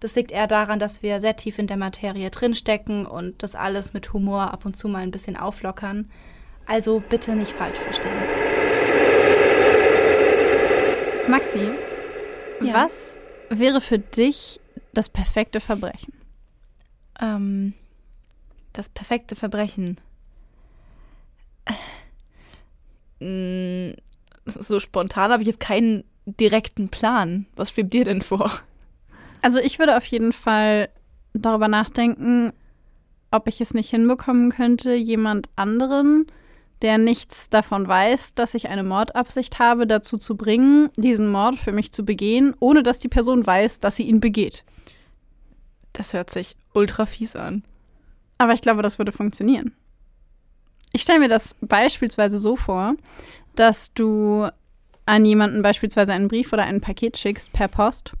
Das liegt eher daran, dass wir sehr tief in der Materie drinstecken und das alles mit Humor ab und zu mal ein bisschen auflockern. Also bitte nicht falsch verstehen. Maxi, ja. was wäre für dich das perfekte Verbrechen? Ähm, das perfekte Verbrechen. Äh, so spontan habe ich jetzt keinen direkten Plan. Was schwebt dir denn vor? Also ich würde auf jeden Fall darüber nachdenken, ob ich es nicht hinbekommen könnte, jemand anderen, der nichts davon weiß, dass ich eine Mordabsicht habe, dazu zu bringen, diesen Mord für mich zu begehen, ohne dass die Person weiß, dass sie ihn begeht. Das hört sich ultra fies an. Aber ich glaube, das würde funktionieren. Ich stelle mir das beispielsweise so vor, dass du an jemanden beispielsweise einen Brief oder ein Paket schickst per Post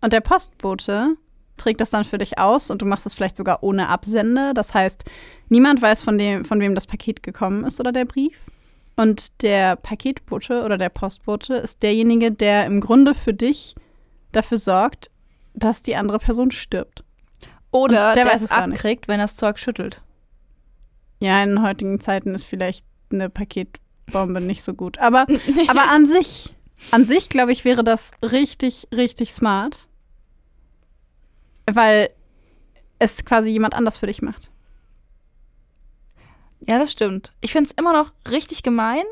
und der Postbote trägt das dann für dich aus und du machst es vielleicht sogar ohne Absende. Das heißt, niemand weiß, von, dem, von wem das Paket gekommen ist oder der Brief. Und der Paketbote oder der Postbote ist derjenige, der im Grunde für dich dafür sorgt, dass die andere Person stirbt. Oder der, der es abkriegt, wenn er das Zeug schüttelt. Ja, in heutigen Zeiten ist vielleicht eine Paketbombe nicht so gut. Aber, aber an sich, an sich, glaube ich, wäre das richtig, richtig smart weil es quasi jemand anders für dich macht. Ja, das stimmt. Ich finde es immer noch richtig gemein,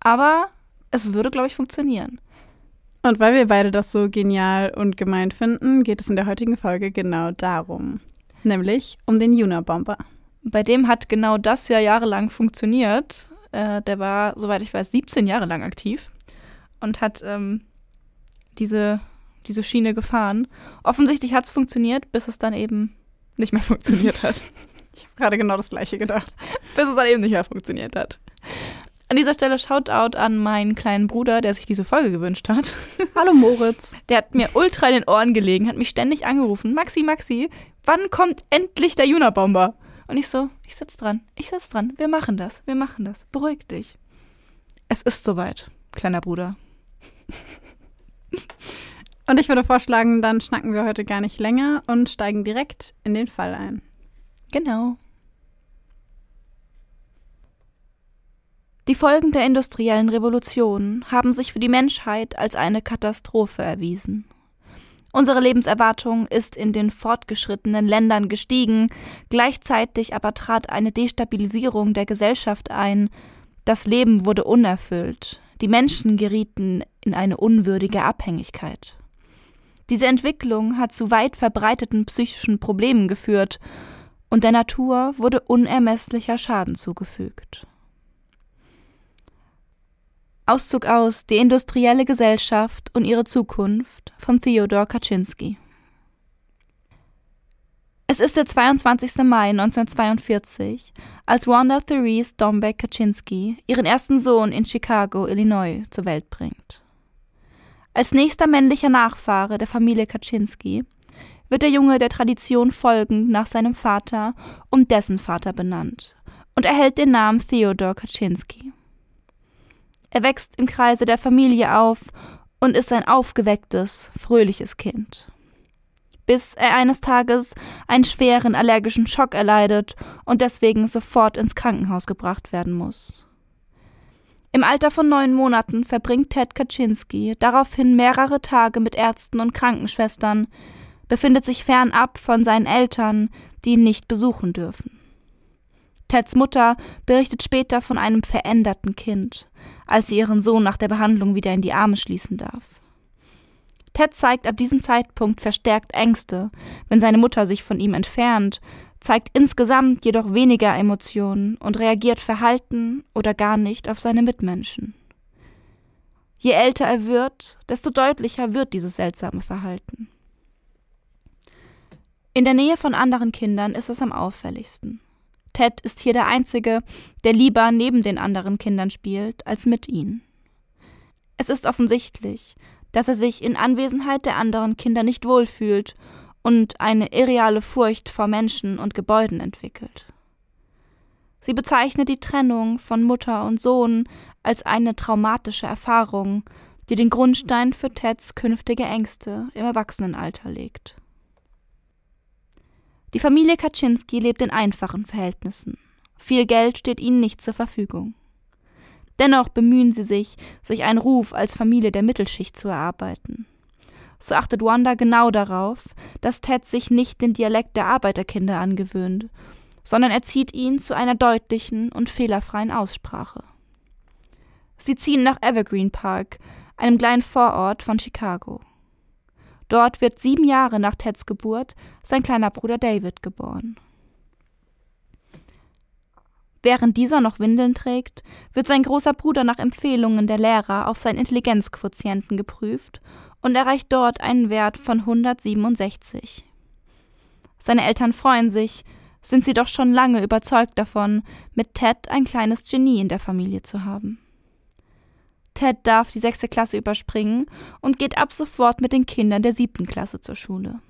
aber es würde, glaube ich, funktionieren. Und weil wir beide das so genial und gemein finden, geht es in der heutigen Folge genau darum. Nämlich um den Juna-Bomber. Bei dem hat genau das ja jahrelang funktioniert. Äh, der war, soweit ich weiß, 17 Jahre lang aktiv und hat ähm, diese diese Schiene gefahren. Offensichtlich hat es funktioniert, bis es dann eben nicht mehr funktioniert hat. Ich habe gerade genau das gleiche gedacht. bis es dann eben nicht mehr funktioniert hat. An dieser Stelle Shoutout an meinen kleinen Bruder, der sich diese Folge gewünscht hat. Hallo Moritz. Der hat mir ultra in den Ohren gelegen, hat mich ständig angerufen. Maxi, Maxi, wann kommt endlich der Juna-Bomber? Und ich so, ich sitz dran, ich sitz dran. Wir machen das, wir machen das. Beruhig dich. Es ist soweit, kleiner Bruder. Und ich würde vorschlagen, dann schnacken wir heute gar nicht länger und steigen direkt in den Fall ein. Genau. Die Folgen der industriellen Revolution haben sich für die Menschheit als eine Katastrophe erwiesen. Unsere Lebenserwartung ist in den fortgeschrittenen Ländern gestiegen, gleichzeitig aber trat eine Destabilisierung der Gesellschaft ein, das Leben wurde unerfüllt, die Menschen gerieten in eine unwürdige Abhängigkeit. Diese Entwicklung hat zu weit verbreiteten psychischen Problemen geführt und der Natur wurde unermesslicher Schaden zugefügt. Auszug aus Die industrielle Gesellschaft und ihre Zukunft von Theodor Kaczynski. Es ist der 22. Mai 1942, als Wanda Therese Dombeck Kaczynski ihren ersten Sohn in Chicago, Illinois, zur Welt bringt. Als nächster männlicher Nachfahre der Familie Kaczynski wird der Junge der Tradition folgend nach seinem Vater und dessen Vater benannt und erhält den Namen Theodor Kaczynski. Er wächst im Kreise der Familie auf und ist ein aufgewecktes, fröhliches Kind. Bis er eines Tages einen schweren allergischen Schock erleidet und deswegen sofort ins Krankenhaus gebracht werden muss. Im Alter von neun Monaten verbringt Ted Kaczynski daraufhin mehrere Tage mit Ärzten und Krankenschwestern, befindet sich fernab von seinen Eltern, die ihn nicht besuchen dürfen. Teds Mutter berichtet später von einem veränderten Kind, als sie ihren Sohn nach der Behandlung wieder in die Arme schließen darf. Ted zeigt ab diesem Zeitpunkt verstärkt Ängste, wenn seine Mutter sich von ihm entfernt, zeigt insgesamt jedoch weniger Emotionen und reagiert verhalten oder gar nicht auf seine Mitmenschen. Je älter er wird, desto deutlicher wird dieses seltsame Verhalten. In der Nähe von anderen Kindern ist es am auffälligsten. Ted ist hier der Einzige, der lieber neben den anderen Kindern spielt, als mit ihnen. Es ist offensichtlich, dass er sich in Anwesenheit der anderen Kinder nicht wohlfühlt und eine irreale Furcht vor Menschen und Gebäuden entwickelt. Sie bezeichnet die Trennung von Mutter und Sohn als eine traumatische Erfahrung, die den Grundstein für Teds künftige Ängste im Erwachsenenalter legt. Die Familie Kaczynski lebt in einfachen Verhältnissen. Viel Geld steht ihnen nicht zur Verfügung. Dennoch bemühen sie sich, sich einen Ruf als Familie der Mittelschicht zu erarbeiten. So achtet Wanda genau darauf, dass Ted sich nicht den Dialekt der Arbeiterkinder angewöhnt, sondern erzieht ihn zu einer deutlichen und fehlerfreien Aussprache. Sie ziehen nach Evergreen Park, einem kleinen Vorort von Chicago. Dort wird sieben Jahre nach Teds Geburt sein kleiner Bruder David geboren. Während dieser noch Windeln trägt, wird sein großer Bruder nach Empfehlungen der Lehrer auf seinen Intelligenzquotienten geprüft und erreicht dort einen Wert von 167. Seine Eltern freuen sich, sind sie doch schon lange überzeugt davon, mit Ted ein kleines Genie in der Familie zu haben. Ted darf die sechste Klasse überspringen und geht ab sofort mit den Kindern der siebten Klasse zur Schule.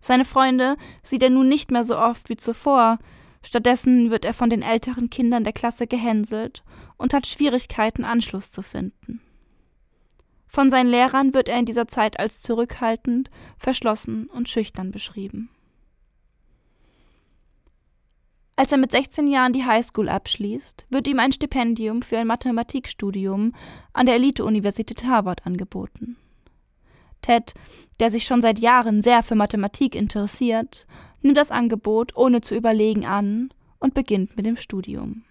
Seine Freunde sieht er nun nicht mehr so oft wie zuvor, stattdessen wird er von den älteren Kindern der Klasse gehänselt und hat Schwierigkeiten, Anschluss zu finden. Von seinen Lehrern wird er in dieser Zeit als zurückhaltend, verschlossen und schüchtern beschrieben. Als er mit 16 Jahren die Highschool abschließt, wird ihm ein Stipendium für ein Mathematikstudium an der Elite-Universität Harvard angeboten. Ted, der sich schon seit Jahren sehr für Mathematik interessiert, nimmt das Angebot ohne zu überlegen an und beginnt mit dem Studium.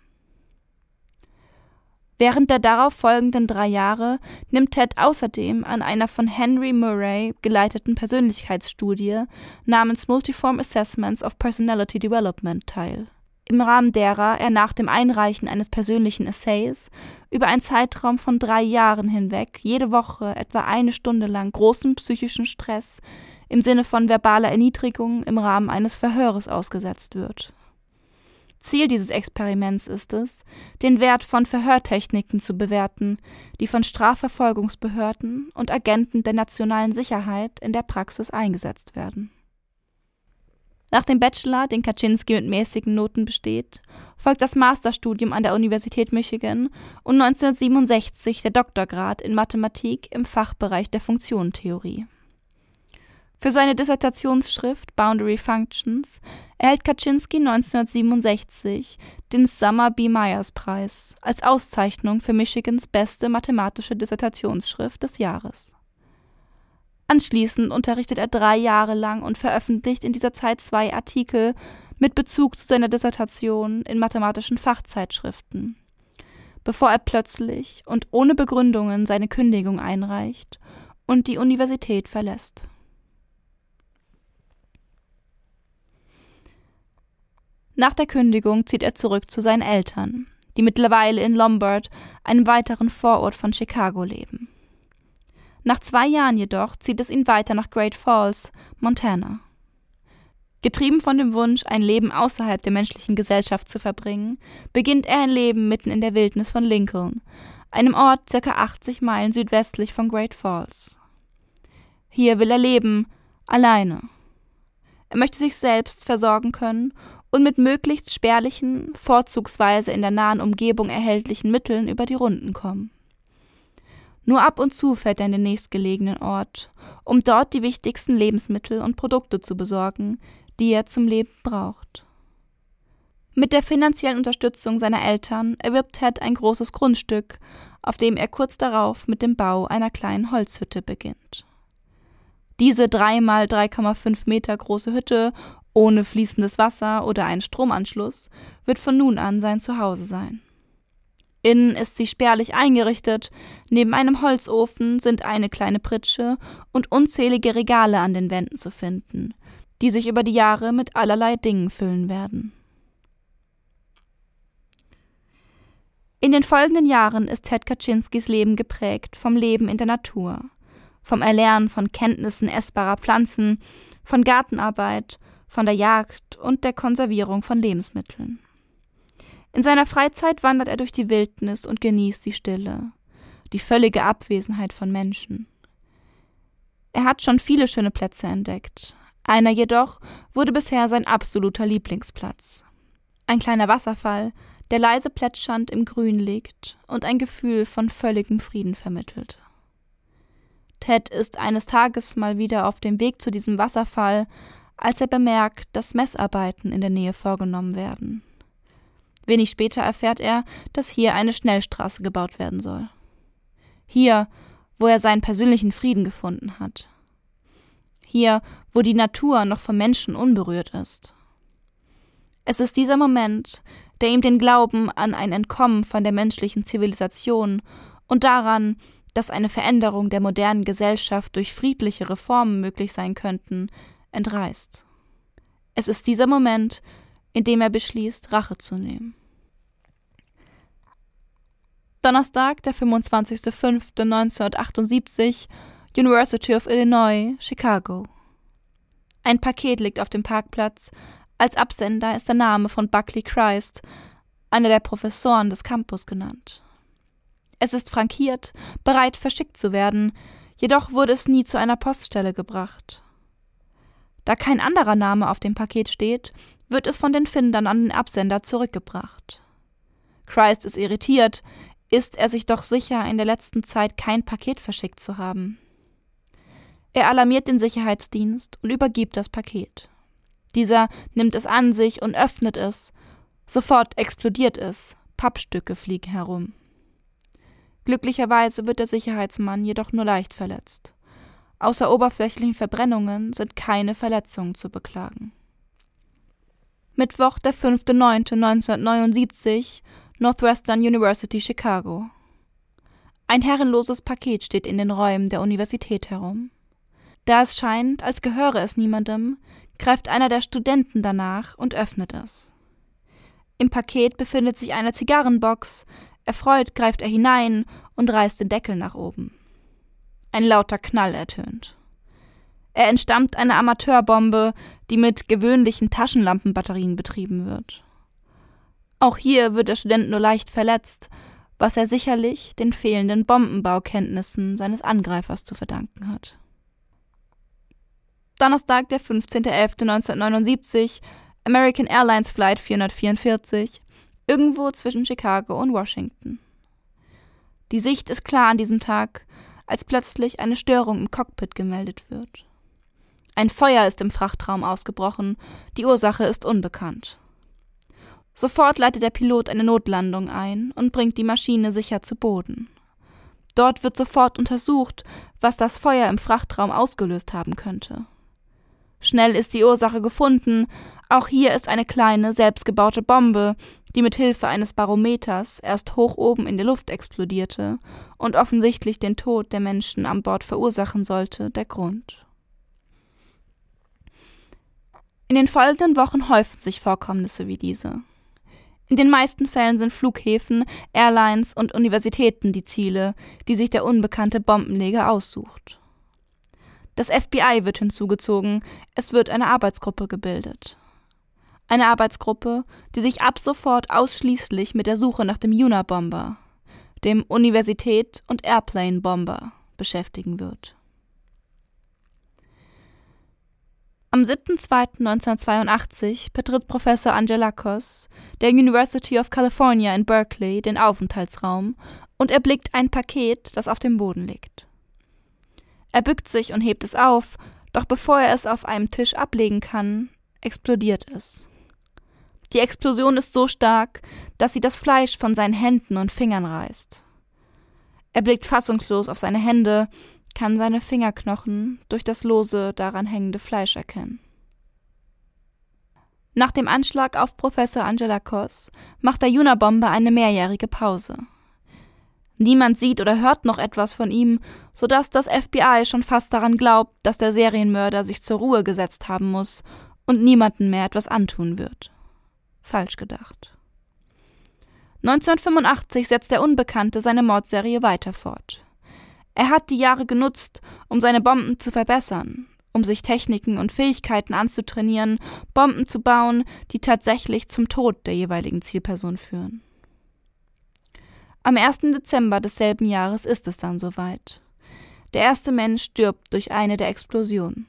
Während der darauf folgenden drei Jahre nimmt Ted außerdem an einer von Henry Murray geleiteten Persönlichkeitsstudie namens Multiform Assessments of Personality Development teil im Rahmen derer er nach dem Einreichen eines persönlichen Essays über einen Zeitraum von drei Jahren hinweg jede Woche etwa eine Stunde lang großen psychischen Stress im Sinne von verbaler Erniedrigung im Rahmen eines Verhöres ausgesetzt wird. Ziel dieses Experiments ist es, den Wert von Verhörtechniken zu bewerten, die von Strafverfolgungsbehörden und Agenten der nationalen Sicherheit in der Praxis eingesetzt werden nach dem Bachelor, den Kaczynski mit mäßigen Noten besteht, folgt das Masterstudium an der Universität Michigan und 1967 der Doktorgrad in Mathematik im Fachbereich der Funktionentheorie. Für seine Dissertationsschrift Boundary Functions erhält Kaczynski 1967 den Summer B. Myers Preis als Auszeichnung für Michigans beste mathematische Dissertationsschrift des Jahres Anschließend unterrichtet er drei Jahre lang und veröffentlicht in dieser Zeit zwei Artikel mit Bezug zu seiner Dissertation in mathematischen Fachzeitschriften, bevor er plötzlich und ohne Begründungen seine Kündigung einreicht und die Universität verlässt. Nach der Kündigung zieht er zurück zu seinen Eltern, die mittlerweile in Lombard, einem weiteren Vorort von Chicago, leben. Nach zwei Jahren jedoch zieht es ihn weiter nach Great Falls, Montana. Getrieben von dem Wunsch, ein Leben außerhalb der menschlichen Gesellschaft zu verbringen, beginnt er ein Leben mitten in der Wildnis von Lincoln, einem Ort circa 80 Meilen südwestlich von Great Falls. Hier will er leben, alleine. Er möchte sich selbst versorgen können und mit möglichst spärlichen, vorzugsweise in der nahen Umgebung erhältlichen Mitteln über die Runden kommen. Nur ab und zu fährt er in den nächstgelegenen Ort, um dort die wichtigsten Lebensmittel und Produkte zu besorgen, die er zum Leben braucht. Mit der finanziellen Unterstützung seiner Eltern erwirbt Ted ein großes Grundstück, auf dem er kurz darauf mit dem Bau einer kleinen Holzhütte beginnt. Diese 3 mal 3,5 Meter große Hütte ohne fließendes Wasser oder einen Stromanschluss, wird von nun an sein Zuhause sein. Innen ist sie spärlich eingerichtet, neben einem Holzofen sind eine kleine Pritsche und unzählige Regale an den Wänden zu finden, die sich über die Jahre mit allerlei Dingen füllen werden. In den folgenden Jahren ist Ted Kaczynskis Leben geprägt vom Leben in der Natur, vom Erlernen von Kenntnissen essbarer Pflanzen, von Gartenarbeit, von der Jagd und der Konservierung von Lebensmitteln. In seiner Freizeit wandert er durch die Wildnis und genießt die Stille, die völlige Abwesenheit von Menschen. Er hat schon viele schöne Plätze entdeckt, einer jedoch wurde bisher sein absoluter Lieblingsplatz. Ein kleiner Wasserfall, der leise plätschernd im Grün liegt und ein Gefühl von völligem Frieden vermittelt. Ted ist eines Tages mal wieder auf dem Weg zu diesem Wasserfall, als er bemerkt, dass Messarbeiten in der Nähe vorgenommen werden. Wenig später erfährt er, dass hier eine Schnellstraße gebaut werden soll. Hier, wo er seinen persönlichen Frieden gefunden hat. Hier, wo die Natur noch vom Menschen unberührt ist. Es ist dieser Moment, der ihm den Glauben an ein Entkommen von der menschlichen Zivilisation und daran, dass eine Veränderung der modernen Gesellschaft durch friedliche Reformen möglich sein könnten, entreißt. Es ist dieser Moment, in dem er beschließt, Rache zu nehmen. Donnerstag, der 25.05.1978, University of Illinois, Chicago. Ein Paket liegt auf dem Parkplatz. Als Absender ist der Name von Buckley Christ, einer der Professoren des Campus, genannt. Es ist frankiert, bereit verschickt zu werden, jedoch wurde es nie zu einer Poststelle gebracht. Da kein anderer Name auf dem Paket steht, wird es von den Findern an den Absender zurückgebracht. Christ ist irritiert, ist er sich doch sicher, in der letzten Zeit kein Paket verschickt zu haben. Er alarmiert den Sicherheitsdienst und übergibt das Paket. Dieser nimmt es an sich und öffnet es. Sofort explodiert es. Pappstücke fliegen herum. Glücklicherweise wird der Sicherheitsmann jedoch nur leicht verletzt. Außer oberflächlichen Verbrennungen sind keine Verletzungen zu beklagen. Mittwoch, der 5.9.1979, Northwestern University Chicago. Ein herrenloses Paket steht in den Räumen der Universität herum. Da es scheint, als gehöre es niemandem, greift einer der Studenten danach und öffnet es. Im Paket befindet sich eine Zigarrenbox, erfreut greift er hinein und reißt den Deckel nach oben. Ein lauter Knall ertönt. Er entstammt einer Amateurbombe, die mit gewöhnlichen Taschenlampenbatterien betrieben wird. Auch hier wird der Student nur leicht verletzt, was er sicherlich den fehlenden Bombenbaukenntnissen seines Angreifers zu verdanken hat. Donnerstag, der 15.11.1979, American Airlines Flight 444, irgendwo zwischen Chicago und Washington. Die Sicht ist klar an diesem Tag, als plötzlich eine Störung im Cockpit gemeldet wird. Ein Feuer ist im Frachtraum ausgebrochen, die Ursache ist unbekannt. Sofort leitet der Pilot eine Notlandung ein und bringt die Maschine sicher zu Boden. Dort wird sofort untersucht, was das Feuer im Frachtraum ausgelöst haben könnte. Schnell ist die Ursache gefunden, auch hier ist eine kleine, selbstgebaute Bombe, die mit Hilfe eines Barometers erst hoch oben in der Luft explodierte und offensichtlich den Tod der Menschen an Bord verursachen sollte, der Grund. In den folgenden Wochen häufen sich Vorkommnisse wie diese. In den meisten Fällen sind Flughäfen, Airlines und Universitäten die Ziele, die sich der unbekannte Bombenleger aussucht. Das FBI wird hinzugezogen, es wird eine Arbeitsgruppe gebildet. Eine Arbeitsgruppe, die sich ab sofort ausschließlich mit der Suche nach dem Unabomber, dem Universität- und Airplane-Bomber, beschäftigen wird. Am 7.2.1982 betritt Professor Angelakos der University of California in Berkeley den Aufenthaltsraum und erblickt ein Paket, das auf dem Boden liegt. Er bückt sich und hebt es auf, doch bevor er es auf einem Tisch ablegen kann, explodiert es. Die Explosion ist so stark, dass sie das Fleisch von seinen Händen und Fingern reißt. Er blickt fassungslos auf seine Hände, kann seine Fingerknochen durch das lose daran hängende Fleisch erkennen. Nach dem Anschlag auf Professor Angelakos macht der Unabomber eine mehrjährige Pause. Niemand sieht oder hört noch etwas von ihm, sodass das FBI schon fast daran glaubt, dass der Serienmörder sich zur Ruhe gesetzt haben muss und niemanden mehr etwas antun wird. Falsch gedacht. 1985 setzt der Unbekannte seine Mordserie weiter fort. Er hat die Jahre genutzt, um seine Bomben zu verbessern, um sich Techniken und Fähigkeiten anzutrainieren, Bomben zu bauen, die tatsächlich zum Tod der jeweiligen Zielperson führen. Am 1. Dezember desselben Jahres ist es dann soweit. Der erste Mensch stirbt durch eine der Explosionen.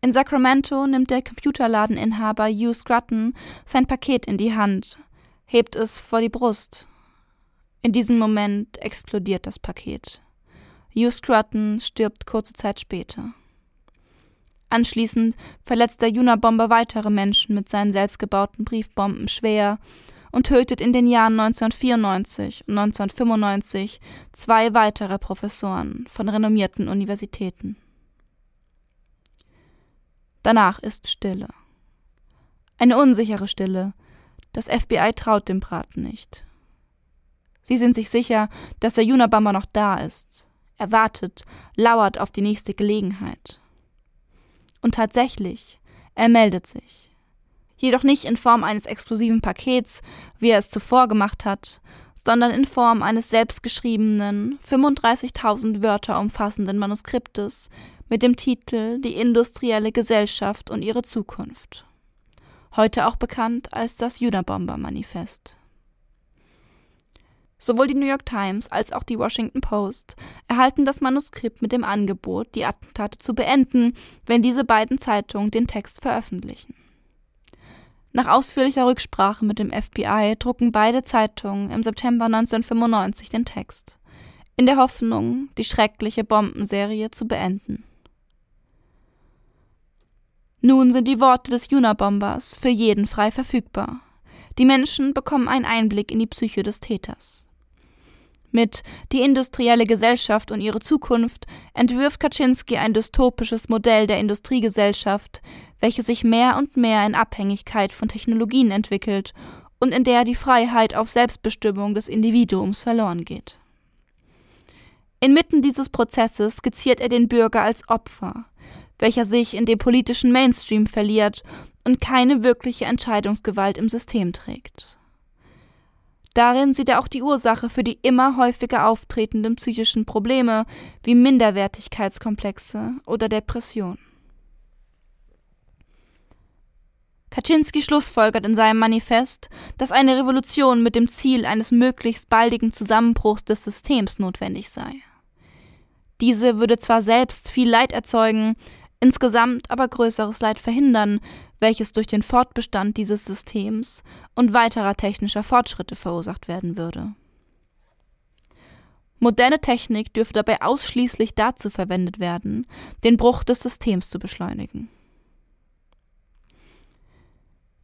In Sacramento nimmt der Computerladeninhaber Hugh Scruton sein Paket in die Hand, hebt es vor die Brust. In diesem Moment explodiert das Paket. Hugh Scruton stirbt kurze Zeit später. Anschließend verletzt der Unabomber weitere Menschen mit seinen selbstgebauten Briefbomben schwer und tötet in den Jahren 1994 und 1995 zwei weitere Professoren von renommierten Universitäten. Danach ist Stille. Eine unsichere Stille. Das FBI traut dem Braten nicht. Sie sind sich sicher, dass der Unabomber noch da ist. Er wartet, lauert auf die nächste Gelegenheit. Und tatsächlich, er meldet sich. Jedoch nicht in Form eines explosiven Pakets, wie er es zuvor gemacht hat, sondern in Form eines selbstgeschriebenen, 35.000 Wörter umfassenden Manuskriptes mit dem Titel Die industrielle Gesellschaft und ihre Zukunft. Heute auch bekannt als das Unabomber-Manifest. Sowohl die New York Times als auch die Washington Post erhalten das Manuskript mit dem Angebot, die Attentate zu beenden, wenn diese beiden Zeitungen den Text veröffentlichen. Nach ausführlicher Rücksprache mit dem FBI drucken beide Zeitungen im September 1995 den Text, in der Hoffnung, die schreckliche Bombenserie zu beenden. Nun sind die Worte des Unabombers für jeden frei verfügbar. Die Menschen bekommen einen Einblick in die Psyche des Täters. Mit Die industrielle Gesellschaft und ihre Zukunft entwirft Kaczynski ein dystopisches Modell der Industriegesellschaft, welche sich mehr und mehr in Abhängigkeit von Technologien entwickelt und in der die Freiheit auf Selbstbestimmung des Individuums verloren geht. Inmitten dieses Prozesses skizziert er den Bürger als Opfer, welcher sich in dem politischen Mainstream verliert und keine wirkliche Entscheidungsgewalt im System trägt. Darin sieht er auch die Ursache für die immer häufiger auftretenden psychischen Probleme wie Minderwertigkeitskomplexe oder Depression. Kaczynski schlussfolgert in seinem Manifest, dass eine Revolution mit dem Ziel eines möglichst baldigen Zusammenbruchs des Systems notwendig sei. Diese würde zwar selbst viel Leid erzeugen, insgesamt aber größeres Leid verhindern, welches durch den Fortbestand dieses Systems und weiterer technischer Fortschritte verursacht werden würde. Moderne Technik dürfe dabei ausschließlich dazu verwendet werden, den Bruch des Systems zu beschleunigen.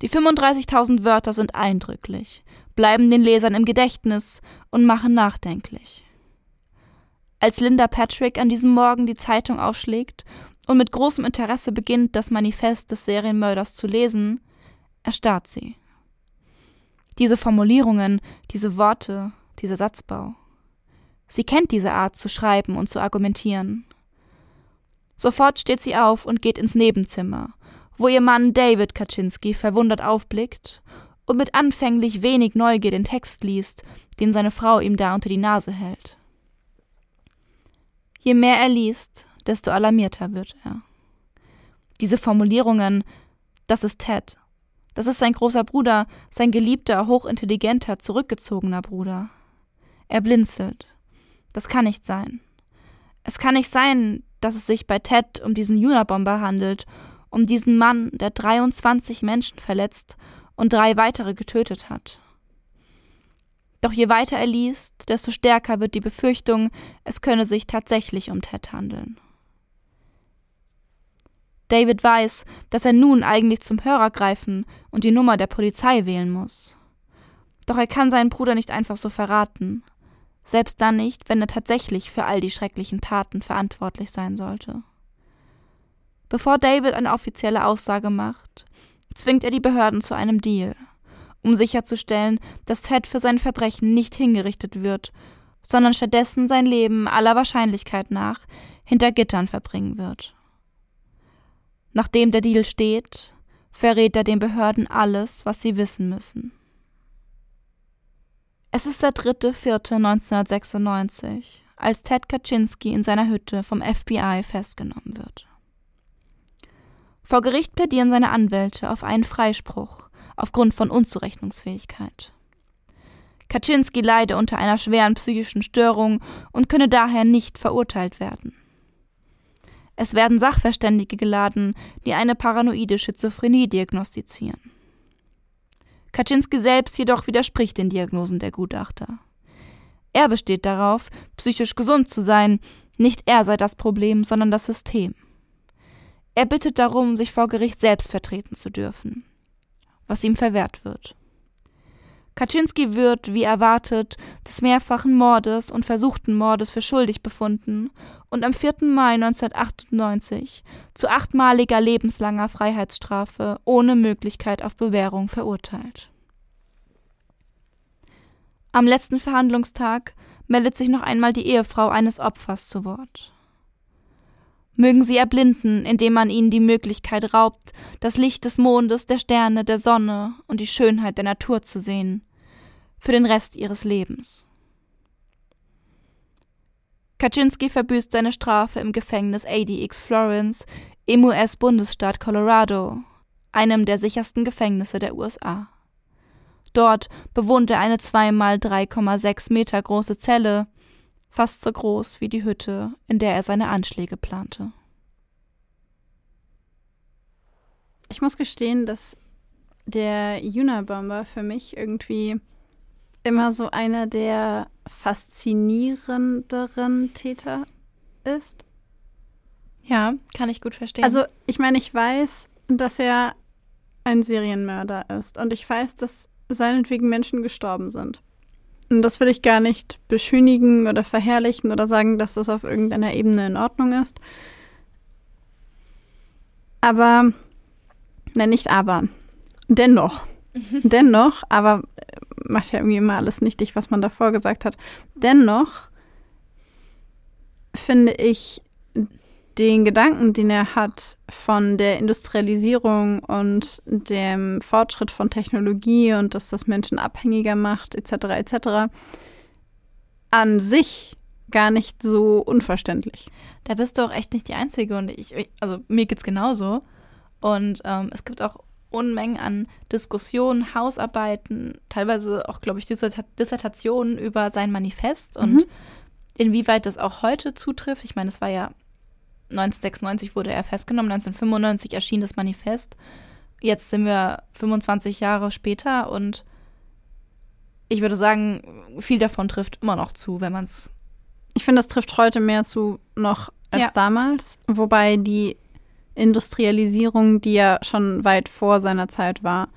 Die 35.000 Wörter sind eindrücklich, bleiben den Lesern im Gedächtnis und machen nachdenklich. Als Linda Patrick an diesem Morgen die Zeitung aufschlägt und mit großem Interesse beginnt, das Manifest des Serienmörders zu lesen, erstarrt sie. Diese Formulierungen, diese Worte, dieser Satzbau. Sie kennt diese Art zu schreiben und zu argumentieren. Sofort steht sie auf und geht ins Nebenzimmer, wo ihr Mann David Kaczynski verwundert aufblickt und mit anfänglich wenig Neugier den Text liest, den seine Frau ihm da unter die Nase hält. Je mehr er liest, desto alarmierter wird er. Diese Formulierungen, das ist Ted, das ist sein großer Bruder, sein geliebter, hochintelligenter, zurückgezogener Bruder. Er blinzelt. Das kann nicht sein. Es kann nicht sein, dass es sich bei Ted um diesen Unabomber handelt, um diesen Mann, der 23 Menschen verletzt und drei weitere getötet hat. Doch je weiter er liest, desto stärker wird die Befürchtung, es könne sich tatsächlich um Ted handeln. David weiß, dass er nun eigentlich zum Hörer greifen und die Nummer der Polizei wählen muss. Doch er kann seinen Bruder nicht einfach so verraten, selbst dann nicht, wenn er tatsächlich für all die schrecklichen Taten verantwortlich sein sollte. Bevor David eine offizielle Aussage macht, zwingt er die Behörden zu einem Deal, um sicherzustellen, dass Ted für sein Verbrechen nicht hingerichtet wird, sondern stattdessen sein Leben aller Wahrscheinlichkeit nach hinter Gittern verbringen wird. Nachdem der Deal steht, verrät er den Behörden alles, was sie wissen müssen. Es ist der 3.4.1996, als Ted Kaczynski in seiner Hütte vom FBI festgenommen wird. Vor Gericht plädieren seine Anwälte auf einen Freispruch aufgrund von Unzurechnungsfähigkeit. Kaczynski leide unter einer schweren psychischen Störung und könne daher nicht verurteilt werden. Es werden Sachverständige geladen, die eine paranoide Schizophrenie diagnostizieren. Kaczynski selbst jedoch widerspricht den Diagnosen der Gutachter. Er besteht darauf, psychisch gesund zu sein, nicht er sei das Problem, sondern das System. Er bittet darum, sich vor Gericht selbst vertreten zu dürfen, was ihm verwehrt wird. Kaczynski wird, wie erwartet, des mehrfachen Mordes und versuchten Mordes für schuldig befunden und am 4. Mai 1998 zu achtmaliger lebenslanger Freiheitsstrafe ohne Möglichkeit auf Bewährung verurteilt. Am letzten Verhandlungstag meldet sich noch einmal die Ehefrau eines Opfers zu Wort. Mögen sie erblinden, indem man ihnen die Möglichkeit raubt, das Licht des Mondes, der Sterne, der Sonne und die Schönheit der Natur zu sehen, für den Rest ihres Lebens. Kaczynski verbüßt seine Strafe im Gefängnis ADX Florence im US-Bundesstaat Colorado, einem der sichersten Gefängnisse der USA. Dort bewohnt er eine 2 mal 3,6 Meter große Zelle, fast so groß wie die Hütte, in der er seine Anschläge plante. Ich muss gestehen, dass der Unabomber für mich irgendwie immer so einer der faszinierenderen Täter ist. Ja, kann ich gut verstehen. Also, ich meine, ich weiß, dass er ein Serienmörder ist und ich weiß, dass seinetwegen Menschen gestorben sind. Und das will ich gar nicht beschönigen oder verherrlichen oder sagen, dass das auf irgendeiner Ebene in Ordnung ist. Aber, nein, nicht aber. Dennoch. Dennoch, aber äh, macht ja irgendwie immer alles nichtig, was man davor gesagt hat. Dennoch finde ich den Gedanken, den er hat von der Industrialisierung und dem Fortschritt von Technologie und dass das Menschen abhängiger macht, etc., etc., an sich gar nicht so unverständlich. Da bist du auch echt nicht die Einzige und ich, also mir geht's genauso. Und ähm, es gibt auch Unmengen an Diskussionen, Hausarbeiten, teilweise auch, glaube ich, Dissertationen über sein Manifest und mhm. inwieweit das auch heute zutrifft. Ich meine, es war ja 1996 wurde er festgenommen, 1995 erschien das Manifest. Jetzt sind wir 25 Jahre später und ich würde sagen, viel davon trifft immer noch zu, wenn man es. Ich finde, das trifft heute mehr zu noch als ja. damals, wobei die Industrialisierung, die ja schon weit vor seiner Zeit war,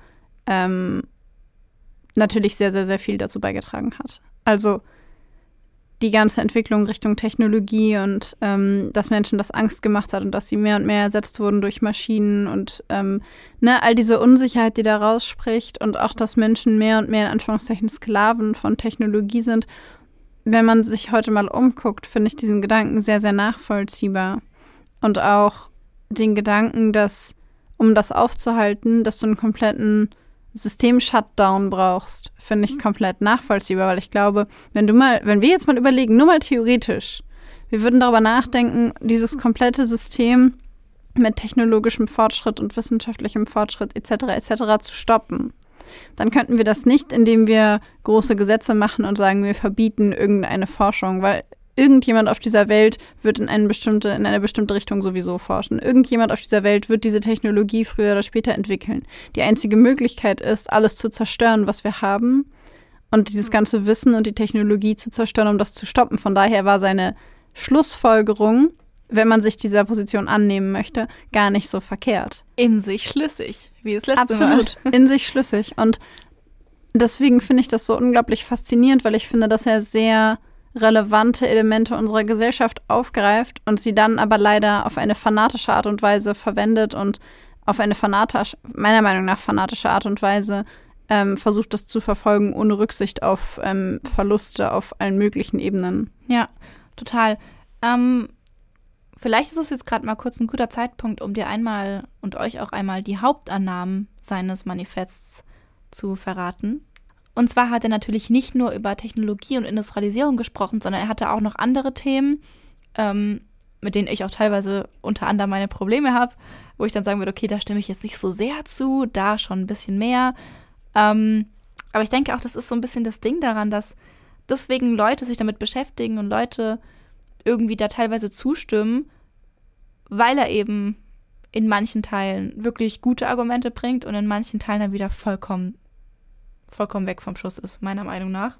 ähm, natürlich sehr, sehr, sehr viel dazu beigetragen hat. Also die ganze Entwicklung Richtung Technologie und ähm, dass Menschen das Angst gemacht hat und dass sie mehr und mehr ersetzt wurden durch Maschinen und ähm, ne, all diese Unsicherheit, die da rausspricht und auch, dass Menschen mehr und mehr in Anführungszeichen Sklaven von Technologie sind. Wenn man sich heute mal umguckt, finde ich diesen Gedanken sehr, sehr nachvollziehbar. Und auch den Gedanken, dass, um das aufzuhalten, dass du einen kompletten System-Shutdown brauchst, finde ich komplett nachvollziehbar, weil ich glaube, wenn du mal, wenn wir jetzt mal überlegen, nur mal theoretisch, wir würden darüber nachdenken, dieses komplette System mit technologischem Fortschritt und wissenschaftlichem Fortschritt etc. etc. zu stoppen. Dann könnten wir das nicht, indem wir große Gesetze machen und sagen, wir verbieten irgendeine Forschung, weil irgendjemand auf dieser Welt wird in eine bestimmte, in eine bestimmte Richtung sowieso forschen. Irgendjemand auf dieser Welt wird diese Technologie früher oder später entwickeln. Die einzige Möglichkeit ist, alles zu zerstören, was wir haben und dieses ganze Wissen und die Technologie zu zerstören, um das zu stoppen. Von daher war seine Schlussfolgerung, wenn man sich dieser Position annehmen möchte, gar nicht so verkehrt. In sich schlüssig, wie es letzte Absolut, Mal. in sich schlüssig. Und deswegen finde ich das so unglaublich faszinierend, weil ich finde, dass er sehr relevante Elemente unserer Gesellschaft aufgreift und sie dann aber leider auf eine fanatische Art und Weise verwendet und auf eine fanatisch, meiner Meinung nach fanatische Art und Weise ähm, versucht, das zu verfolgen, ohne Rücksicht auf ähm, Verluste auf allen möglichen Ebenen. Ja, total. Ähm, vielleicht ist es jetzt gerade mal kurz ein guter Zeitpunkt, um dir einmal und euch auch einmal die Hauptannahmen seines Manifests zu verraten. Und zwar hat er natürlich nicht nur über Technologie und Industrialisierung gesprochen, sondern er hatte auch noch andere Themen, ähm, mit denen ich auch teilweise unter anderem meine Probleme habe, wo ich dann sagen würde, okay, da stimme ich jetzt nicht so sehr zu, da schon ein bisschen mehr. Ähm, aber ich denke auch, das ist so ein bisschen das Ding daran, dass deswegen Leute sich damit beschäftigen und Leute irgendwie da teilweise zustimmen, weil er eben in manchen Teilen wirklich gute Argumente bringt und in manchen Teilen dann wieder vollkommen, vollkommen weg vom Schuss ist, meiner Meinung nach.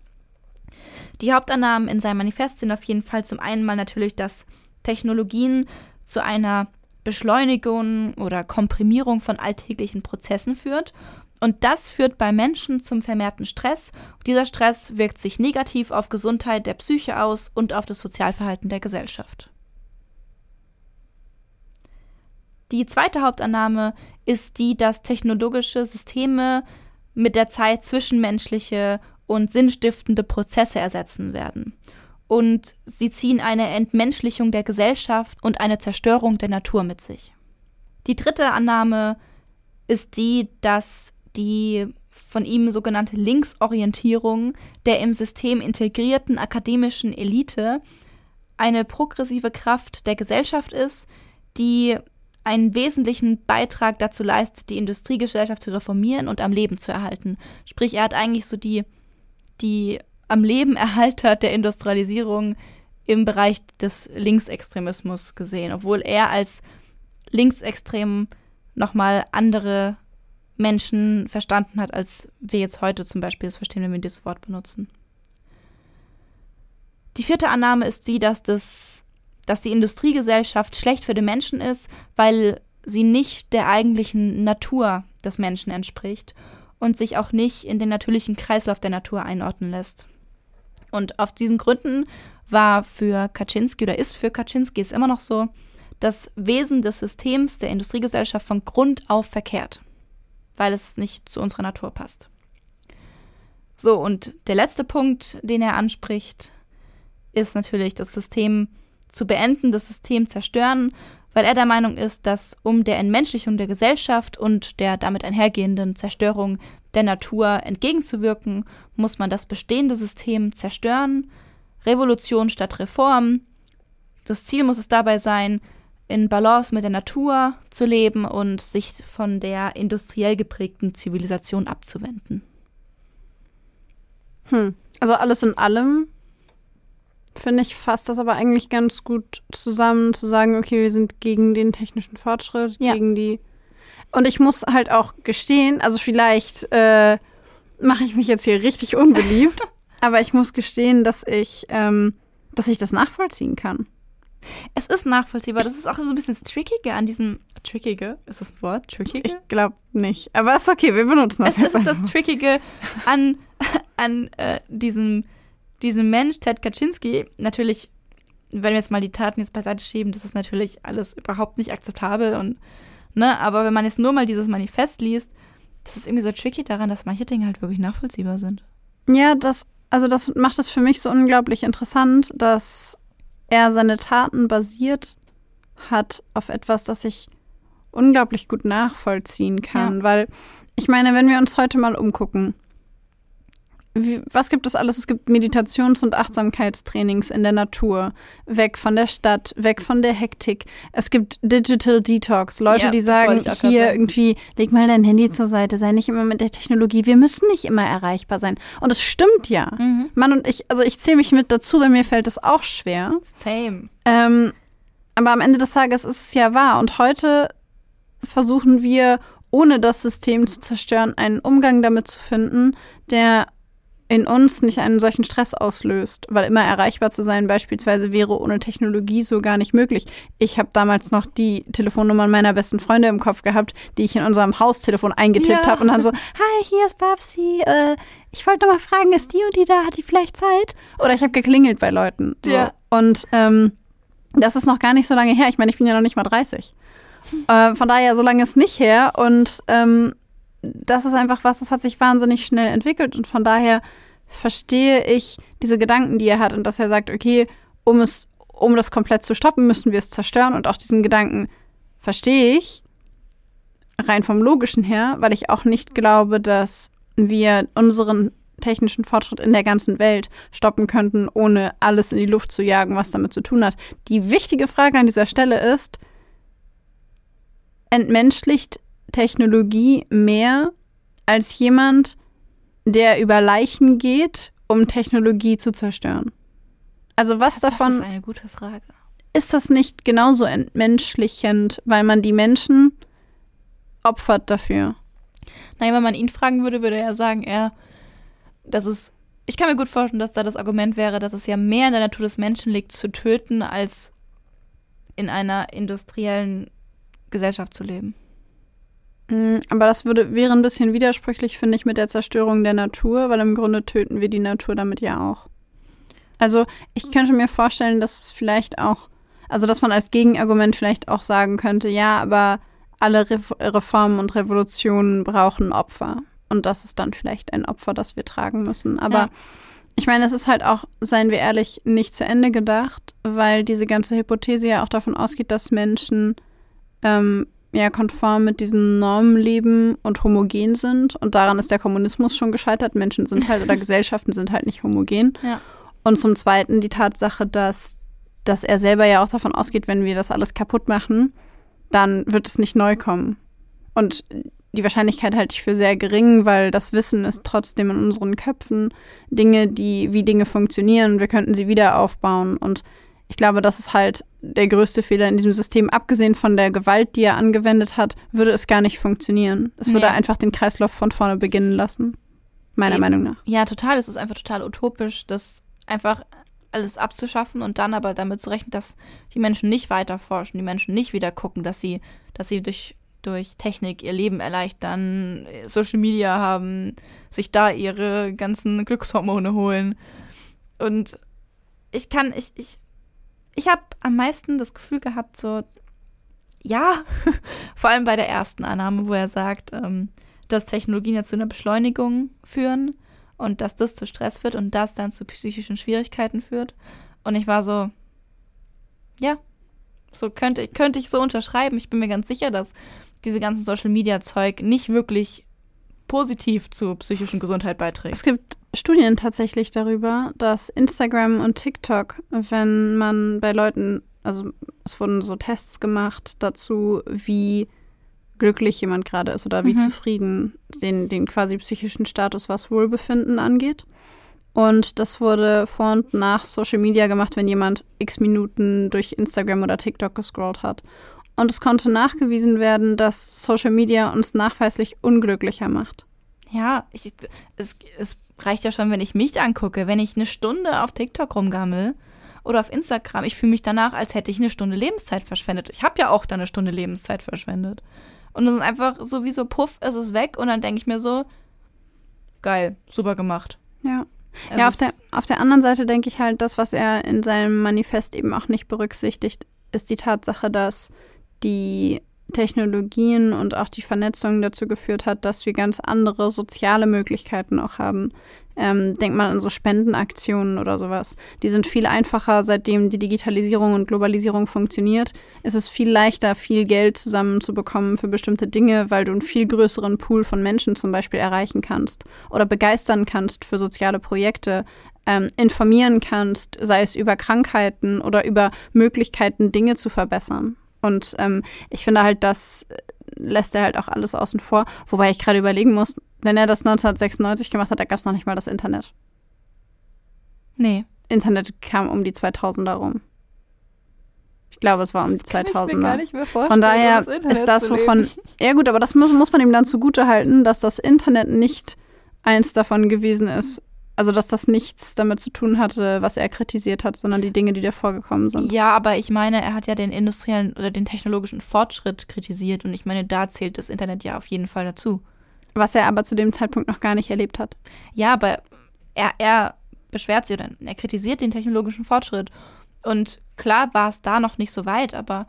Die Hauptannahmen in seinem Manifest sind auf jeden Fall zum einen mal natürlich, dass Technologien zu einer Beschleunigung oder Komprimierung von alltäglichen Prozessen führt. Und das führt bei Menschen zum vermehrten Stress. dieser Stress wirkt sich negativ auf Gesundheit der Psyche aus und auf das Sozialverhalten der Gesellschaft. Die zweite Hauptannahme ist die, dass technologische Systeme mit der Zeit zwischenmenschliche und sinnstiftende Prozesse ersetzen werden. Und sie ziehen eine Entmenschlichung der Gesellschaft und eine Zerstörung der Natur mit sich. Die dritte Annahme ist die, dass die von ihm sogenannte Linksorientierung der im System integrierten akademischen Elite eine progressive Kraft der Gesellschaft ist, die einen wesentlichen Beitrag dazu leistet, die Industriegesellschaft zu reformieren und am Leben zu erhalten. Sprich, er hat eigentlich so die, die am Leben Erhalter der Industrialisierung im Bereich des Linksextremismus gesehen, obwohl er als linksextrem nochmal andere Menschen verstanden hat, als wir jetzt heute zum Beispiel es verstehen, wenn wir dieses Wort benutzen. Die vierte Annahme ist die, dass das dass die Industriegesellschaft schlecht für den Menschen ist, weil sie nicht der eigentlichen Natur des Menschen entspricht und sich auch nicht in den natürlichen Kreislauf der Natur einordnen lässt. Und auf diesen Gründen war für Kaczynski oder ist für Kaczynski es immer noch so, das Wesen des Systems der Industriegesellschaft von Grund auf verkehrt, weil es nicht zu unserer Natur passt. So, und der letzte Punkt, den er anspricht, ist natürlich das System zu beenden, das System zerstören, weil er der Meinung ist, dass um der Entmenschlichung der Gesellschaft und der damit einhergehenden Zerstörung der Natur entgegenzuwirken, muss man das bestehende System zerstören. Revolution statt Reform. Das Ziel muss es dabei sein, in Balance mit der Natur zu leben und sich von der industriell geprägten Zivilisation abzuwenden. Hm. Also alles in allem finde ich, fasst das aber eigentlich ganz gut zusammen, zu sagen, okay, wir sind gegen den technischen Fortschritt, ja. gegen die. Und ich muss halt auch gestehen, also vielleicht äh, mache ich mich jetzt hier richtig unbeliebt, aber ich muss gestehen, dass ich, ähm, dass ich das nachvollziehen kann. Es ist nachvollziehbar. Das ist auch so ein bisschen das Trickige an diesem. Trickige? Ist das ein Wort? Trickige? Ich glaube nicht. Aber ist okay, wir benutzen das. Es ist einfach. das Trickige an, an äh, diesem diesem Mensch, Ted Kaczynski, natürlich, wenn wir jetzt mal die Taten jetzt beiseite schieben, das ist natürlich alles überhaupt nicht akzeptabel und, ne, aber wenn man jetzt nur mal dieses Manifest liest, das ist irgendwie so tricky daran, dass manche Dinge halt wirklich nachvollziehbar sind. Ja, das, also das macht es für mich so unglaublich interessant, dass er seine Taten basiert hat auf etwas, das ich unglaublich gut nachvollziehen kann, ja. weil ich meine, wenn wir uns heute mal umgucken, wie, was gibt es alles? Es gibt Meditations- und Achtsamkeitstrainings in der Natur, weg von der Stadt, weg von der Hektik. Es gibt Digital Detox, Leute, ja, die sagen, hier irgendwie, leg mal dein Handy zur Seite, sei nicht immer mit der Technologie. Wir müssen nicht immer erreichbar sein. Und es stimmt ja. Mhm. Mann und ich, also ich zähle mich mit dazu, weil mir fällt das auch schwer. Same. Ähm, aber am Ende des Tages ist es ja wahr. Und heute versuchen wir, ohne das System zu zerstören, einen Umgang damit zu finden, der in uns nicht einen solchen Stress auslöst, weil immer erreichbar zu sein beispielsweise wäre ohne Technologie so gar nicht möglich. Ich habe damals noch die Telefonnummern meiner besten Freunde im Kopf gehabt, die ich in unserem Haustelefon eingetippt ja. habe und dann so, hi, hier ist Babsi, äh, ich wollte noch mal fragen, ist die und die da, hat die vielleicht Zeit? Oder ich habe geklingelt bei Leuten. So. Ja. Und ähm, das ist noch gar nicht so lange her. Ich meine, ich bin ja noch nicht mal 30. Äh, von daher, so lange ist nicht her. Und ähm, das ist einfach was, das hat sich wahnsinnig schnell entwickelt. Und von daher verstehe ich diese Gedanken, die er hat und dass er sagt, okay, um es, um das komplett zu stoppen, müssen wir es zerstören. Und auch diesen Gedanken verstehe ich rein vom Logischen her, weil ich auch nicht glaube, dass wir unseren technischen Fortschritt in der ganzen Welt stoppen könnten, ohne alles in die Luft zu jagen, was damit zu tun hat. Die wichtige Frage an dieser Stelle ist, entmenschlicht Technologie mehr als jemand, der über Leichen geht, um Technologie zu zerstören? Also was das davon Das ist eine gute Frage. ist das nicht genauso entmenschlichend, weil man die Menschen opfert dafür? Nein, wenn man ihn fragen würde, würde er sagen, er, das ist, ich kann mir gut vorstellen, dass da das Argument wäre, dass es ja mehr in der Natur des Menschen liegt, zu töten, als in einer industriellen Gesellschaft zu leben. Mm, Aber das würde, wäre ein bisschen widersprüchlich, finde ich, mit der Zerstörung der Natur, weil im Grunde töten wir die Natur damit ja auch. Also ich könnte mir vorstellen, dass es vielleicht auch, also dass man als Gegenargument vielleicht auch sagen könnte, ja, aber alle Re Reformen und Revolutionen brauchen Opfer. Und das ist dann vielleicht ein Opfer, das wir tragen müssen. Aber Ja. ich meine, es ist halt auch, seien wir ehrlich, nicht zu Ende gedacht, weil diese ganze Hypothese ja auch davon ausgeht, dass Menschen ähm, ja konform mit diesen Normen leben und homogen sind. Und daran ist der Kommunismus schon gescheitert. Menschen sind halt oder Gesellschaften sind halt nicht homogen. Ja. Und zum Zweiten die Tatsache, dass, dass er selber ja auch davon ausgeht, wenn wir das alles kaputt machen, dann wird es nicht neu kommen. Und die Wahrscheinlichkeit halte ich für sehr gering, weil das Wissen ist trotzdem in unseren Köpfen Dinge, die, wie Dinge funktionieren. Wir könnten sie wieder aufbauen. Und ich glaube, das ist halt der größte Fehler in diesem System. Abgesehen von der Gewalt, die er angewendet hat, würde es gar nicht funktionieren. Es würde Nee. einfach den Kreislauf von vorne beginnen lassen. Meiner Eben. Meinung nach. Ja, total. Es ist einfach total utopisch, das einfach alles abzuschaffen und dann aber damit zu rechnen, dass die Menschen nicht weiter forschen, die Menschen nicht wieder gucken, dass sie, dass sie durch, durch Technik ihr Leben erleichtern, Social Media haben, sich da ihre ganzen Glückshormone holen. Und ich kann, ich, ich, ich habe am meisten das Gefühl gehabt, so, ja, vor allem bei der ersten Annahme, wo er sagt, ähm, dass Technologien ja zu einer Beschleunigung führen und dass das zu Stress führt und das dann zu psychischen Schwierigkeiten führt. Und ich war so, ja, so könnte, ich- könnte ich so unterschreiben. Ich bin mir ganz sicher, dass diese ganzen Social Media Zeug nicht wirklich positiv zur psychischen Gesundheit beiträgt. Es gibt Studien tatsächlich darüber, dass Instagram und TikTok, wenn man bei Leuten, also es wurden so Tests gemacht dazu, wie glücklich jemand gerade ist oder wie Mhm. zufrieden den, den quasi psychischen Status, was Wohlbefinden angeht. Und das wurde vor und nach Social Media gemacht, wenn jemand x Minuten durch Instagram oder TikTok gescrollt hat. Und es konnte nachgewiesen werden, dass Social Media uns nachweislich unglücklicher macht. Ja, ich, es, es reicht ja schon, wenn ich mich angucke. Wenn ich eine Stunde auf TikTok rumgammel oder auf Instagram, ich fühle mich danach, als hätte ich eine Stunde Lebenszeit verschwendet. Ich habe ja auch da eine Stunde Lebenszeit verschwendet. Und es ist einfach so wie so Puff, es ist weg und dann denke ich mir so, geil, super gemacht. Ja. Es ja, auf der, auf der anderen Seite denke ich halt, das, was er in seinem Manifest eben auch nicht berücksichtigt, ist die Tatsache, dass die Technologien und auch die Vernetzung dazu geführt hat, dass wir ganz andere soziale Möglichkeiten auch haben. Ähm, denk mal an so Spendenaktionen oder sowas. Die sind viel einfacher, seitdem die Digitalisierung und Globalisierung funktioniert. Es ist viel leichter, viel Geld zusammenzubekommen für bestimmte Dinge, weil du einen viel größeren Pool von Menschen zum Beispiel erreichen kannst oder begeistern kannst für soziale Projekte, ähm, informieren kannst, sei es über Krankheiten oder über Möglichkeiten, Dinge zu verbessern. Und ähm, ich finde halt, das äh, lässt er halt auch alles außen vor. Wobei ich gerade überlegen muss, wenn er das 1996 gemacht hat, da gab es noch nicht mal das Internet. nee. Internet kam um die 2000er rum. Ich glaube, es war um die 2000er. mehr vorstellen, Von daher ist das, wovon. Ja, gut, aber das muss, muss man ihm dann zugute halten, dass das Internet nicht eins davon gewesen ist. Also, dass das nichts damit zu tun hatte, was er kritisiert hat, sondern die Dinge, die da vorgekommen sind. Ja, aber ich meine, er hat ja den industriellen oder den technologischen Fortschritt kritisiert und ich meine, da zählt das Internet ja auf jeden Fall dazu. Was er aber zu dem Zeitpunkt noch gar nicht erlebt hat. Ja, aber er, er beschwert sich oder er kritisiert den technologischen Fortschritt. Und klar war es da noch nicht so weit, aber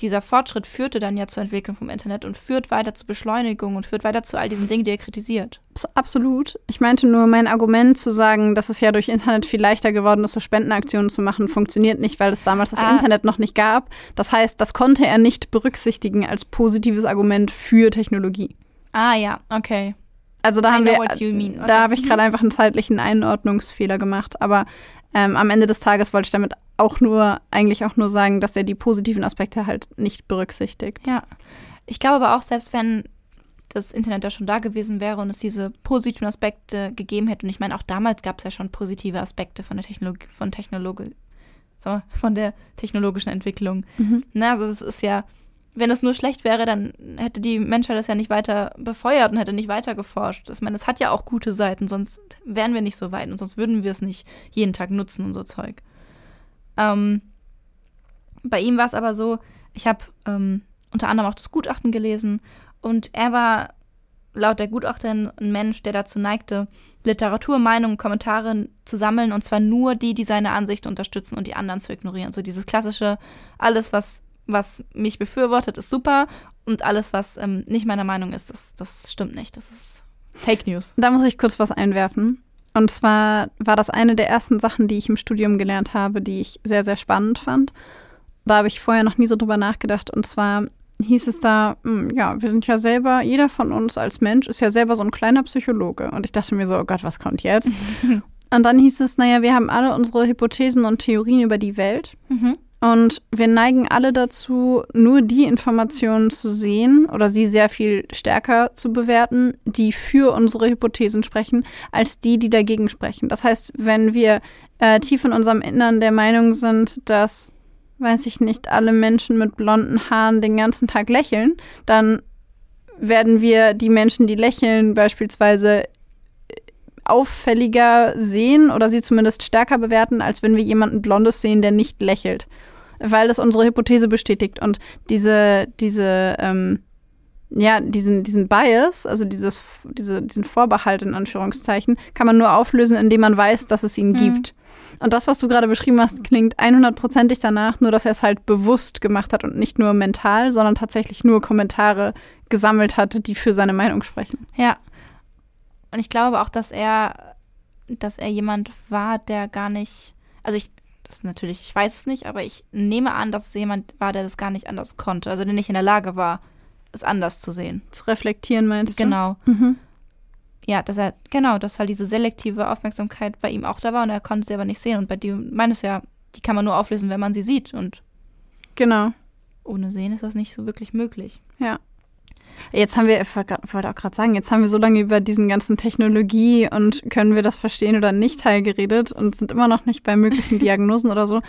dieser Fortschritt führte dann ja zur Entwicklung vom Internet und führt weiter zur Beschleunigung und führt weiter zu all diesen Dingen, die er kritisiert. Absolut. Ich meinte nur, mein Argument zu sagen, dass es ja durch Internet viel leichter geworden ist, so Spendenaktionen zu machen, funktioniert nicht, weil es damals das ah. Internet noch nicht gab. Das heißt, das konnte er nicht berücksichtigen als positives Argument für Technologie. Ah ja, okay. Also da haben wir, okay. da habe ich gerade einfach einen zeitlichen Einordnungsfehler gemacht. Aber ähm, am Ende des Tages wollte ich damit auch nur, eigentlich auch nur sagen, dass er die positiven Aspekte halt nicht berücksichtigt. Ja. Ich glaube aber auch, selbst wenn das Internet da schon da gewesen wäre und es diese positiven Aspekte gegeben hätte, und ich meine, auch damals gab es ja schon positive Aspekte von der Technologie, von Technologie, so, von der technologischen Entwicklung. Mhm. Na, also es ist ja wenn es nur schlecht wäre, dann hätte die Menschheit das ja nicht weiter befeuert und hätte nicht weiter geforscht. Ich meine, es hat ja auch gute Seiten, sonst wären wir nicht so weit und sonst würden wir es nicht jeden Tag nutzen und so Zeug. Ähm, bei ihm war es aber so, ich habe ähm, unter anderem auch das Gutachten gelesen und er war laut der Gutachterin ein Mensch, der dazu neigte, Literatur, Meinungen, Kommentare zu sammeln und zwar nur die, die seine Ansicht unterstützen und die anderen zu ignorieren. So dieses klassische, alles, was was mich befürwortet, ist super und alles, was ähm, nicht meiner Meinung ist, das, das stimmt nicht. Das ist Fake News. Da muss ich kurz was einwerfen. Und zwar war das eine der ersten Sachen, die ich im Studium gelernt habe, die ich sehr, sehr spannend fand. Da habe ich vorher noch nie so drüber nachgedacht. Und zwar hieß es da, hm, ja, wir sind ja selber, jeder von uns als Mensch ist ja selber so ein kleiner Psychologe. Und ich dachte mir so, oh Gott, was kommt jetzt? und dann hieß es, naja, wir haben alle unsere Hypothesen und Theorien über die Welt. Mhm. Und wir neigen alle dazu, nur die Informationen zu sehen oder sie sehr viel stärker zu bewerten, die für unsere Hypothesen sprechen, als die, die dagegen sprechen. Das heißt, wenn wir äh, tief in unserem Innern der Meinung sind, dass, weiß ich nicht, alle Menschen mit blonden Haaren den ganzen Tag lächeln, dann werden wir die Menschen, die lächeln, beispielsweise auffälliger sehen oder sie zumindest stärker bewerten, als wenn wir jemanden Blondes sehen, der nicht lächelt weil das unsere Hypothese bestätigt. Und diese, diese, ähm, ja, diesen, diesen Bias, also dieses, diese, diesen Vorbehalt in Anführungszeichen, kann man nur auflösen, indem man weiß, dass es ihn mhm. gibt. Und das, was du gerade beschrieben hast, klingt 100%ig danach, nur dass er es halt bewusst gemacht hat und nicht nur mental, sondern tatsächlich nur Kommentare gesammelt hat, die für seine Meinung sprechen. Ja. Und ich glaube auch, dass er, dass er jemand war, der gar nicht, also ich, das ist natürlich, ich weiß es nicht, aber ich nehme an, dass es jemand war, der das gar nicht anders konnte, also der nicht in der Lage war, es anders zu sehen. Zu reflektieren, meinst genau. du? Genau. Mhm. Ja, dass er, genau, dass halt diese selektive Aufmerksamkeit bei ihm auch da war und er konnte sie aber nicht sehen. Und bei dir meines ja, die kann man nur auflösen, wenn man sie sieht. Und genau. Ohne Sehen ist das nicht so wirklich möglich. Ja. Jetzt haben wir, ich wollte auch gerade sagen, jetzt haben wir so lange über diesen ganzen Technologie und können wir das verstehen oder nicht Teil geredet und sind immer noch nicht bei möglichen Diagnosen oder so.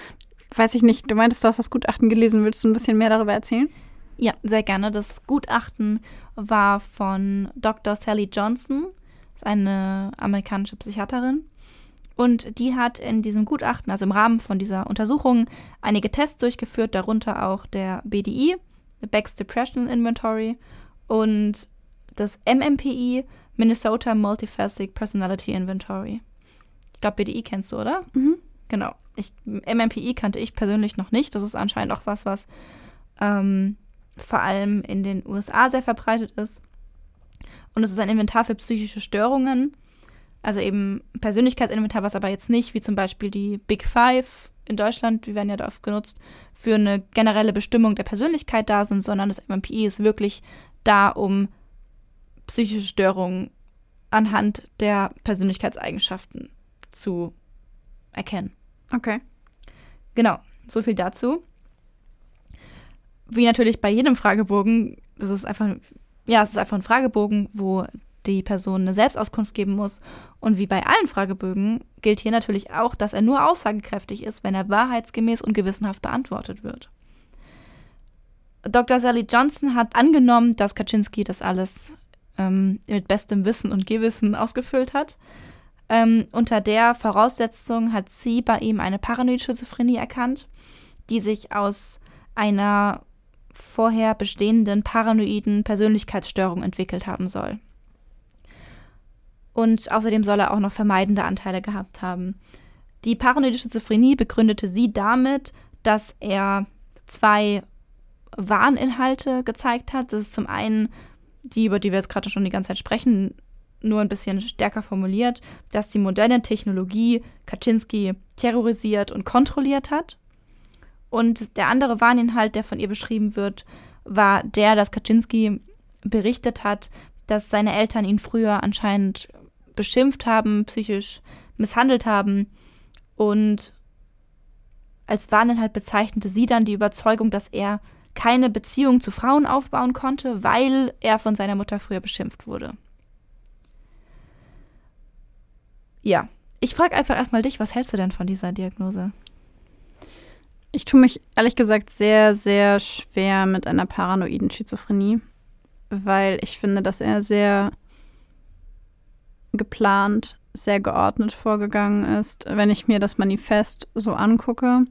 Weiß ich nicht, du meintest, du hast das Gutachten gelesen. Willst du ein bisschen mehr darüber erzählen? Ja, sehr gerne. Das Gutachten war von Dr. Sally Johnson, ist eine amerikanische Psychiaterin. Und die hat in diesem Gutachten, also im Rahmen von dieser Untersuchung, einige Tests durchgeführt, darunter auch der BDI, Beck's Depression Inventory und das MMPI, Minnesota Multifaceted Personality Inventory. Ich glaube, BDI kennst du, oder? Mhm. Genau. Ich, MMPI kannte ich persönlich noch nicht. Das ist anscheinend auch was, was ähm, vor allem in den USA sehr verbreitet ist. Und es ist ein Inventar für psychische Störungen. Also eben Persönlichkeitsinventar, was aber jetzt nicht, wie zum Beispiel die Big Five in Deutschland, die werden ja da oft genutzt, für eine generelle Bestimmung der Persönlichkeit da sind, sondern das MMPI ist wirklich da, um psychische Störungen anhand der Persönlichkeitseigenschaften zu erkennen. Okay. Genau, so viel dazu. Wie natürlich bei jedem Fragebogen, das ist einfach, ja, es ist einfach ein Fragebogen, wo die Person eine Selbstauskunft geben muss. Und wie bei allen Fragebögen gilt hier natürlich auch, dass er nur aussagekräftig ist, wenn er wahrheitsgemäß und gewissenhaft beantwortet wird. Dr. Sally Johnson hat angenommen, dass Kaczynski das alles ähm, mit bestem Wissen und Gewissen ausgefüllt hat. Ähm, unter der Voraussetzung hat sie bei ihm eine paranoide Schizophrenie erkannt, die sich aus einer vorher bestehenden paranoiden Persönlichkeitsstörung entwickelt haben soll. Und außerdem soll er auch noch vermeidende Anteile gehabt haben. Die paranoide Schizophrenie begründete sie damit, dass er zwei Warninhalte gezeigt hat. Das ist zum einen die, über die wir jetzt gerade schon die ganze Zeit sprechen, nur ein bisschen stärker formuliert, dass die moderne Technologie Kaczynski terrorisiert und kontrolliert hat. Und der andere Warninhalt, der von ihr beschrieben wird, war der, dass Kaczynski berichtet hat, dass seine Eltern ihn früher anscheinend beschimpft haben, psychisch misshandelt haben und als Warninhalt bezeichnete sie dann die Überzeugung, dass er keine Beziehung zu Frauen aufbauen konnte, weil er von seiner Mutter früher beschimpft wurde. Ja, ich frage einfach erstmal dich, was hältst du denn von dieser Diagnose? Ich tue mich ehrlich gesagt sehr, sehr schwer mit einer paranoiden Schizophrenie, weil ich finde, dass er sehr geplant, sehr geordnet vorgegangen ist. Wenn ich mir das Manifest so angucke,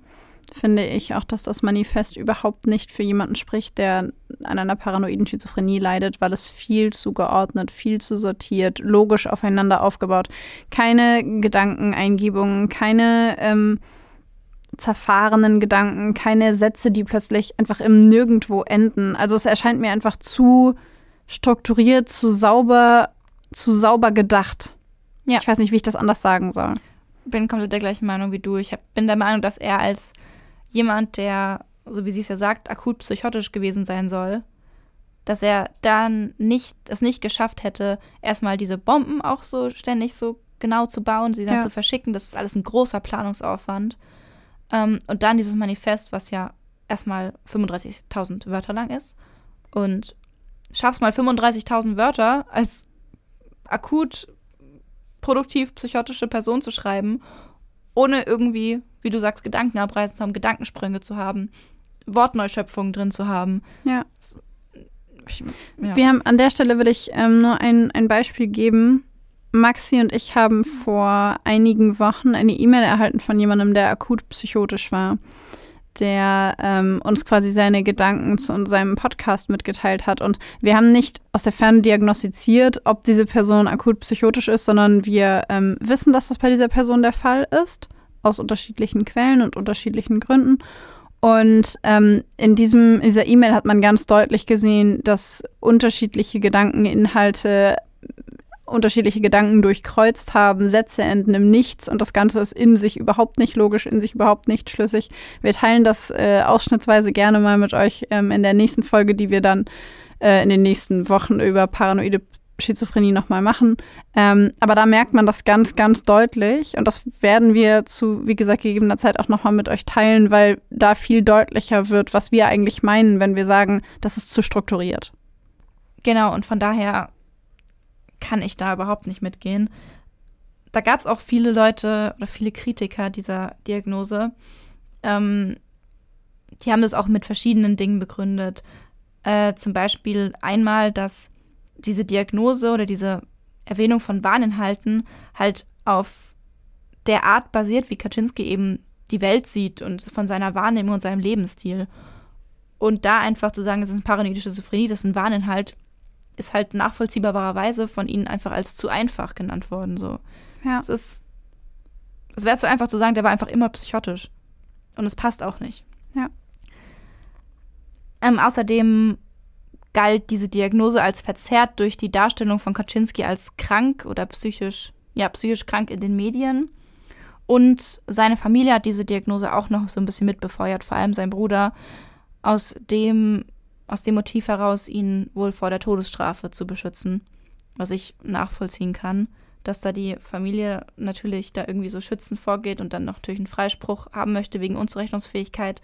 finde ich auch, dass das Manifest überhaupt nicht für jemanden spricht, der an einer paranoiden Schizophrenie leidet, weil es viel zu geordnet, viel zu sortiert, logisch aufeinander aufgebaut. Keine Gedankeneingebungen, keine ähm, zerfahrenen Gedanken, keine Sätze, die plötzlich einfach im Nirgendwo enden. Also es erscheint mir einfach zu strukturiert, zu sauber, zu sauber gedacht. Ja. Ich weiß nicht, wie ich das anders sagen soll. Bin komplett der gleichen Meinung wie du. Ich hab, bin der Meinung, dass er als jemand, der, so wie sie es ja sagt, akut psychotisch gewesen sein soll, dass er dann nicht, es nicht geschafft hätte, erstmal diese Bomben auch so ständig so genau zu bauen, sie dann ja. zu verschicken. Das ist alles ein großer Planungsaufwand. Ähm, und dann dieses Manifest, was ja erstmal 35.000 Wörter lang ist. Und schaffst mal 35.000 Wörter als akut produktiv psychotische Person zu schreiben, ohne irgendwie wie du sagst, Gedanken abreißen zu haben, Gedankensprünge zu haben, Wortneuschöpfungen drin zu haben. Ja. Ich, ja. Wir haben an der Stelle will ich ähm, nur ein, ein Beispiel geben. Maxi und ich haben vor einigen Wochen eine E-Mail erhalten von jemandem, der akut psychotisch war, der ähm, uns quasi seine Gedanken zu seinem Podcast mitgeteilt hat. Und wir haben nicht aus der Ferne diagnostiziert, ob diese Person akut psychotisch ist, sondern wir ähm, wissen, dass das bei dieser Person der Fall ist aus unterschiedlichen Quellen und unterschiedlichen Gründen. Und ähm, in, diesem, in dieser E-Mail hat man ganz deutlich gesehen, dass unterschiedliche Gedankeninhalte unterschiedliche Gedanken durchkreuzt haben, Sätze enden im Nichts und das Ganze ist in sich überhaupt nicht logisch, in sich überhaupt nicht schlüssig. Wir teilen das äh, ausschnittsweise gerne mal mit euch ähm, in der nächsten Folge, die wir dann äh, in den nächsten Wochen über paranoide Schizophrenie nochmal machen. Ähm, aber da merkt man das ganz, ganz deutlich. Und das werden wir zu, wie gesagt, gegebener Zeit auch nochmal mit euch teilen, weil da viel deutlicher wird, was wir eigentlich meinen, wenn wir sagen, das ist zu strukturiert. Genau, und von daher kann ich da überhaupt nicht mitgehen. Da gab es auch viele Leute oder viele Kritiker dieser Diagnose. Ähm, die haben das auch mit verschiedenen Dingen begründet. Äh, zum Beispiel einmal, dass diese Diagnose oder diese Erwähnung von Warninhalten halt auf der Art basiert, wie Kaczynski eben die Welt sieht und von seiner Wahrnehmung und seinem Lebensstil. Und da einfach zu sagen, es ist eine paranoide Schizophrenie, das ist ein Warninhalt, ist halt nachvollziehbarerweise von ihnen einfach als zu einfach genannt worden. So. Ja. Es ist, es wäre zu einfach zu sagen, der war einfach immer psychotisch. Und es passt auch nicht. Ja. Ähm, außerdem galt diese Diagnose als verzerrt durch die Darstellung von Kaczynski als krank oder psychisch, ja, psychisch krank in den Medien. Und seine Familie hat diese Diagnose auch noch so ein bisschen mitbefeuert, vor allem sein Bruder, aus dem, aus dem Motiv heraus, ihn wohl vor der Todesstrafe zu beschützen, was ich nachvollziehen kann, dass da die Familie natürlich da irgendwie so schützend vorgeht und dann noch natürlich einen Freispruch haben möchte wegen Unzurechnungsfähigkeit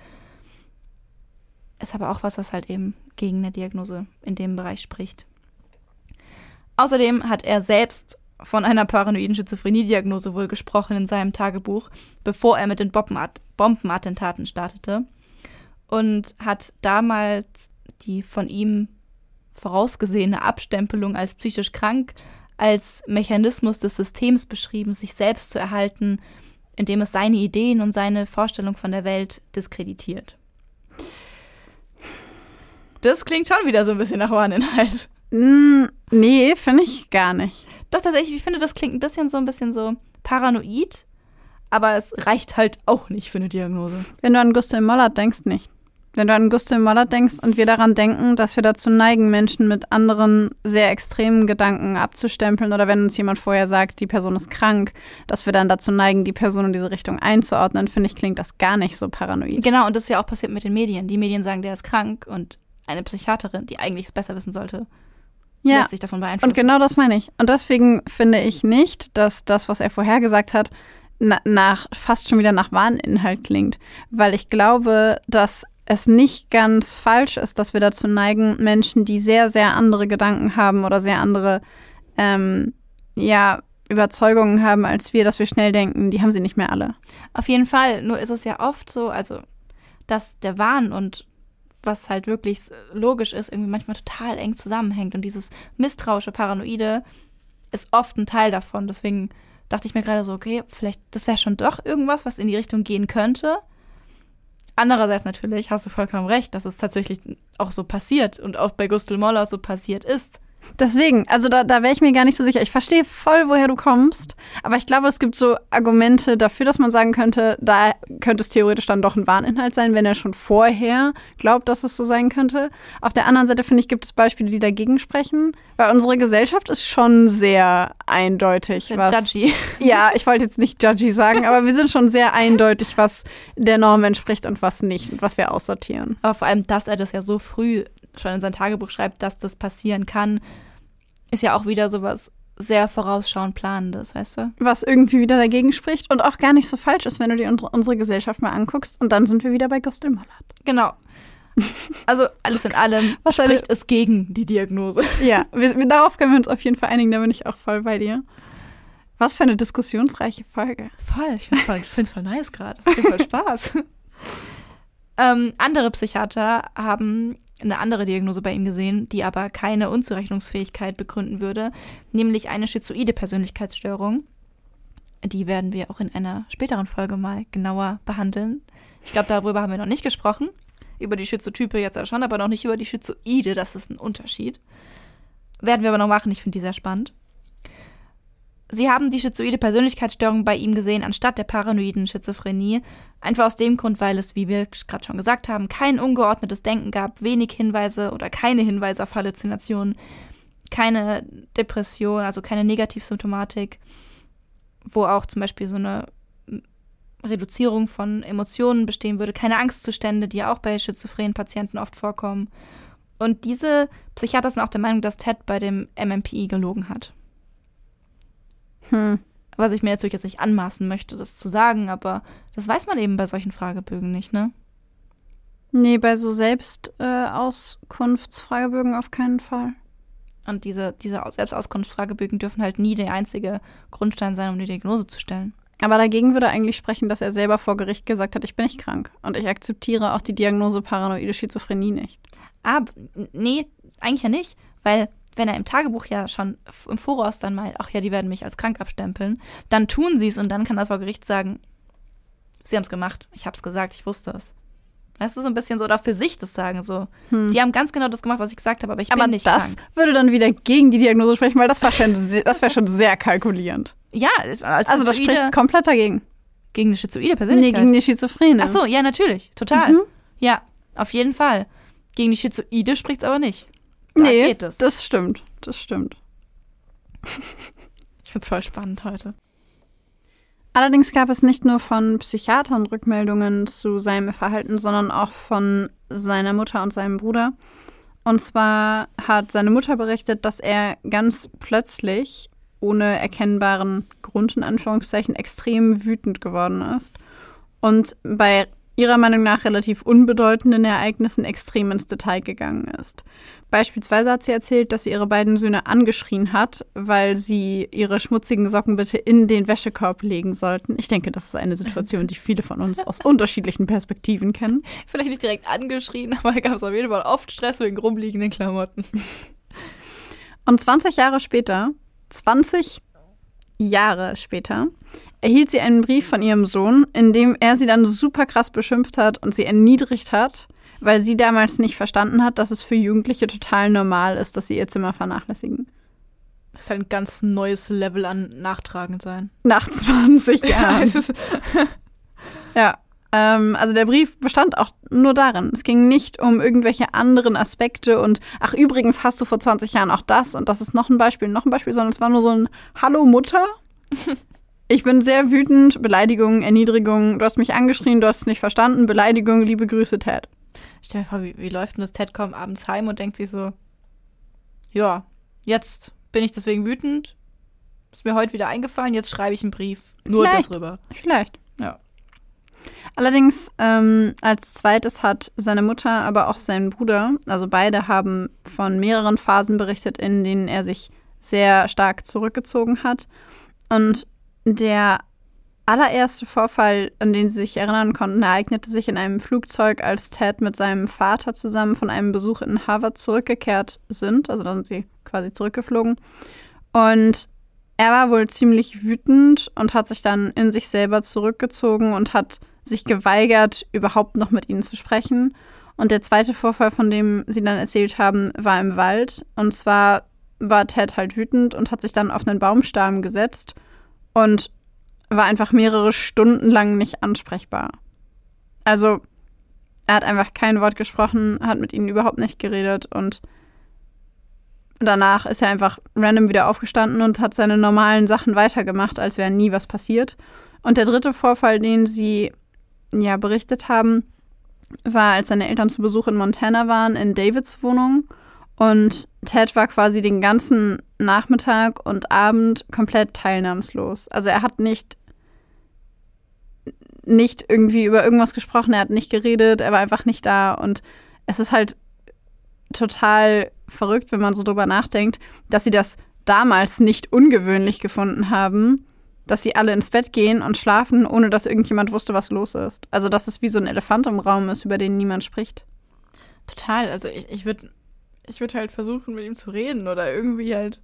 ist aber auch was, was halt eben gegen eine Diagnose in dem Bereich spricht. Außerdem hat er selbst von einer paranoiden Schizophrenie-Diagnose wohl gesprochen in seinem Tagebuch, bevor er mit den Bombenattentaten startete und hat damals die von ihm vorausgesehene Abstempelung als psychisch krank als Mechanismus des Systems beschrieben, sich selbst zu erhalten, indem es seine Ideen und seine Vorstellung von der Welt diskreditiert. Das klingt schon wieder so ein bisschen nach Warninhalt. Mm, nee, finde ich gar nicht. Doch, tatsächlich, ich finde, das klingt ein bisschen so ein bisschen so paranoid, aber es reicht halt auch nicht für eine Diagnose. Wenn du an Gustav Mollert denkst, nicht. Wenn du an Gustav Mollert denkst und wir daran denken, dass wir dazu neigen, Menschen mit anderen sehr extremen Gedanken abzustempeln oder wenn uns jemand vorher sagt, die Person ist krank, dass wir dann dazu neigen, die Person in diese Richtung einzuordnen, finde ich, klingt das gar nicht so paranoid. Genau, und das ist ja auch passiert mit den Medien. Die Medien sagen, der ist krank und eine Psychiaterin, die eigentlich es besser wissen sollte, Ja, lässt sich davon beeinflussen. und genau das meine ich. Und deswegen finde ich nicht, dass das, was er vorher gesagt hat, na, nach fast schon wieder nach Wahninhalt klingt, weil ich glaube, dass es nicht ganz falsch ist, dass wir dazu neigen, Menschen, die sehr, sehr andere Gedanken haben oder sehr andere ähm, ja, Überzeugungen haben als wir, dass wir schnell denken, die haben sie nicht mehr alle. Auf jeden Fall. Nur ist es ja oft so, also, dass der Wahn und was halt wirklich logisch ist, irgendwie manchmal total eng zusammenhängt. Und dieses misstrauische, paranoide ist oft ein Teil davon. Deswegen dachte ich mir gerade so, okay, vielleicht, das wäre schon doch irgendwas, was in die Richtung gehen könnte. Andererseits natürlich hast du vollkommen recht, dass es tatsächlich auch so passiert und auch bei Gustl Moller so passiert ist. Deswegen, also da, da wäre ich mir gar nicht so sicher. Ich verstehe voll, woher du kommst, aber ich glaube, es gibt so Argumente dafür, dass man sagen könnte, da könnte es theoretisch dann doch ein Warninhalt sein, wenn er schon vorher glaubt, dass es so sein könnte. Auf der anderen Seite, finde ich, gibt es Beispiele, die dagegen sprechen, weil unsere Gesellschaft ist schon sehr eindeutig. Sehr was, judgy. Ja, ich wollte jetzt nicht judgy sagen, aber wir sind schon sehr eindeutig, was der Norm entspricht und was nicht und was wir aussortieren. Aber vor allem, dass er das ja so früh schon in sein Tagebuch schreibt, dass das passieren kann, ist ja auch wieder sowas sehr vorausschauend planendes, weißt du? was irgendwie wieder dagegen spricht und auch gar nicht so falsch ist, wenn du dir unsere, Gesellschaft mal anguckst. Und dann sind wir wieder bei Gustl Mollert. Genau. Also alles in allem Was spricht es gegen die Diagnose. Ja, wir, darauf können wir uns auf jeden Fall einigen, da bin ich auch voll bei dir. Was für eine diskussionsreiche Folge. Voll, ich find's voll, ich find's voll nice gerade. Voll Spaß. ähm, andere Psychiater haben eine andere Diagnose bei ihm gesehen, die aber keine Unzurechnungsfähigkeit begründen würde, nämlich eine schizoide Persönlichkeitsstörung. Die werden wir auch in einer späteren Folge mal genauer behandeln. Ich glaube, darüber haben wir noch nicht gesprochen. Über die Schizotype jetzt ja schon, aber noch nicht über die Schizoide. Das ist ein Unterschied. Werden wir aber noch machen. Ich finde die sehr spannend. Sie haben die schizoide Persönlichkeitsstörung bei ihm gesehen, anstatt der paranoiden Schizophrenie. Einfach aus dem Grund, weil es, wie wir gerade schon gesagt haben, kein ungeordnetes Denken gab, wenig Hinweise oder keine Hinweise auf Halluzinationen, keine Depression, also keine Negativsymptomatik, wo auch zum Beispiel so eine Reduzierung von Emotionen bestehen würde, keine Angstzustände, die ja auch bei schizophrenen Patienten oft vorkommen. Und diese Psychiater sind auch der Meinung, dass Ted bei dem MMPI gelogen hat Hm. was ich mir natürlich jetzt nicht anmaßen möchte, das zu sagen, aber das weiß man eben bei solchen Fragebögen nicht, ne? Nee, bei so Selbstauskunftsfragebögen auf keinen Fall. Und diese, diese Aus- Selbstauskunftsfragebögen dürfen halt nie der einzige Grundstein sein, um die Diagnose zu stellen. Aber dagegen würde eigentlich sprechen, dass er selber vor Gericht gesagt hat, ich bin nicht krank. Und ich akzeptiere auch die Diagnose paranoide Schizophrenie nicht. Aber nee, eigentlich ja nicht, weil wenn er im Tagebuch ja schon im Voraus dann meint, ach ja, die werden mich als krank abstempeln, dann tun sie es und dann kann er vor Gericht sagen, sie haben es gemacht, ich habe es gesagt, ich wusste es. Weißt du, so ein bisschen so, oder für sich das sagen, so. Hm. Die haben ganz genau das gemacht, was ich gesagt habe, aber ich Aber bin nicht das krank. würde dann wieder gegen die Diagnose sprechen, weil das war schon, se- das wäre schon sehr kalkulierend. Ja, als Also das spricht komplett dagegen. Gegen eine schizoide Nee, Persönlichkeit? gegen die Schizophrene. Ach so, ja, natürlich. Total. Mhm. Ja, auf jeden Fall. Gegen die Schizoide spricht es aber nicht. Da nee, geht es. das stimmt. Das stimmt. Ich find's voll spannend heute. Allerdings gab es nicht nur von Psychiatern Rückmeldungen zu seinem Verhalten, sondern auch von seiner Mutter und seinem Bruder. Und zwar hat seine Mutter berichtet, dass er ganz plötzlich, ohne erkennbaren Grund in Anführungszeichen, extrem wütend geworden ist und bei ihrer Meinung nach relativ unbedeutenden Ereignissen extrem ins Detail gegangen ist. Beispielsweise hat sie erzählt, dass sie ihre beiden Söhne angeschrien hat, weil sie ihre schmutzigen Socken bitte in den Wäschekorb legen sollten. Ich denke, das ist eine Situation, die viele von uns aus unterschiedlichen Perspektiven kennen. Vielleicht nicht direkt angeschrien, aber gab es auf jeden Fall oft Stress wegen rumliegenden Klamotten. Und 20 Jahre später, 20 Jahre später, erhielt sie einen Brief von ihrem Sohn, in dem er sie dann super krass beschimpft hat und sie erniedrigt hat, weil sie damals nicht verstanden hat, dass es für Jugendliche total normal ist, dass sie ihr Zimmer vernachlässigen. Das ist halt ein ganz neues Level an nachtragend sein. Nach 20 Jahren. es ist, Ja, Ähm, also der Brief bestand auch nur darin. Es ging nicht um irgendwelche anderen Aspekte und ach übrigens hast du vor 20 Jahren auch das und das ist noch ein Beispiel, noch ein Beispiel, sondern es war nur so ein Hallo Mutter. Ich bin sehr wütend, Beleidigung, Erniedrigung, du hast mich angeschrien, du hast es nicht verstanden, Beleidigung, liebe Grüße, Ted. Stell dir vor, wie, wie läuft denn das? Ted kommt abends heim und denkt sich so, ja, jetzt bin ich deswegen wütend, ist mir heute wieder eingefallen, jetzt schreibe ich einen Brief. Nur Vielleicht. darüber. Vielleicht. Ja. Allerdings ähm, als zweites hat seine Mutter, aber auch sein Bruder, also beide haben von mehreren Phasen berichtet, in denen er sich sehr stark zurückgezogen hat. Und der allererste Vorfall, an den sie sich erinnern konnten, ereignete sich in einem Flugzeug, als Ted mit seinem Vater zusammen von einem Besuch in Harvard zurückgekehrt sind. Also da sind sie quasi zurückgeflogen. Und er war wohl ziemlich wütend und hat sich dann in sich selber zurückgezogen und hat sich geweigert, überhaupt noch mit ihnen zu sprechen. Und der zweite Vorfall, von dem sie dann erzählt haben, war im Wald. Und zwar war Ted halt wütend und hat sich dann auf einen Baumstamm gesetzt und war einfach mehrere Stunden lang nicht ansprechbar. Also er hat einfach kein Wort gesprochen, hat mit ihnen überhaupt nicht geredet und danach ist er einfach random wieder aufgestanden und hat seine normalen Sachen weitergemacht, als wäre nie was passiert. Und der dritte Vorfall, den sie ja berichtet haben, war, als seine Eltern zu Besuch in Montana waren, in Davids Wohnung. Und Ted war quasi den ganzen Nachmittag und Abend komplett teilnahmslos. Also er hat nicht, nicht irgendwie über irgendwas gesprochen, er hat nicht geredet, er war einfach nicht da. Und es ist halt total verrückt, wenn man so drüber nachdenkt, dass sie das damals nicht ungewöhnlich gefunden haben, dass sie alle ins Bett gehen und schlafen, ohne dass irgendjemand wusste, was los ist. Also, dass es wie so ein Elefant im Raum ist, über den niemand spricht. Total. Also ich, ich würde ich würd halt versuchen, mit ihm zu reden oder irgendwie halt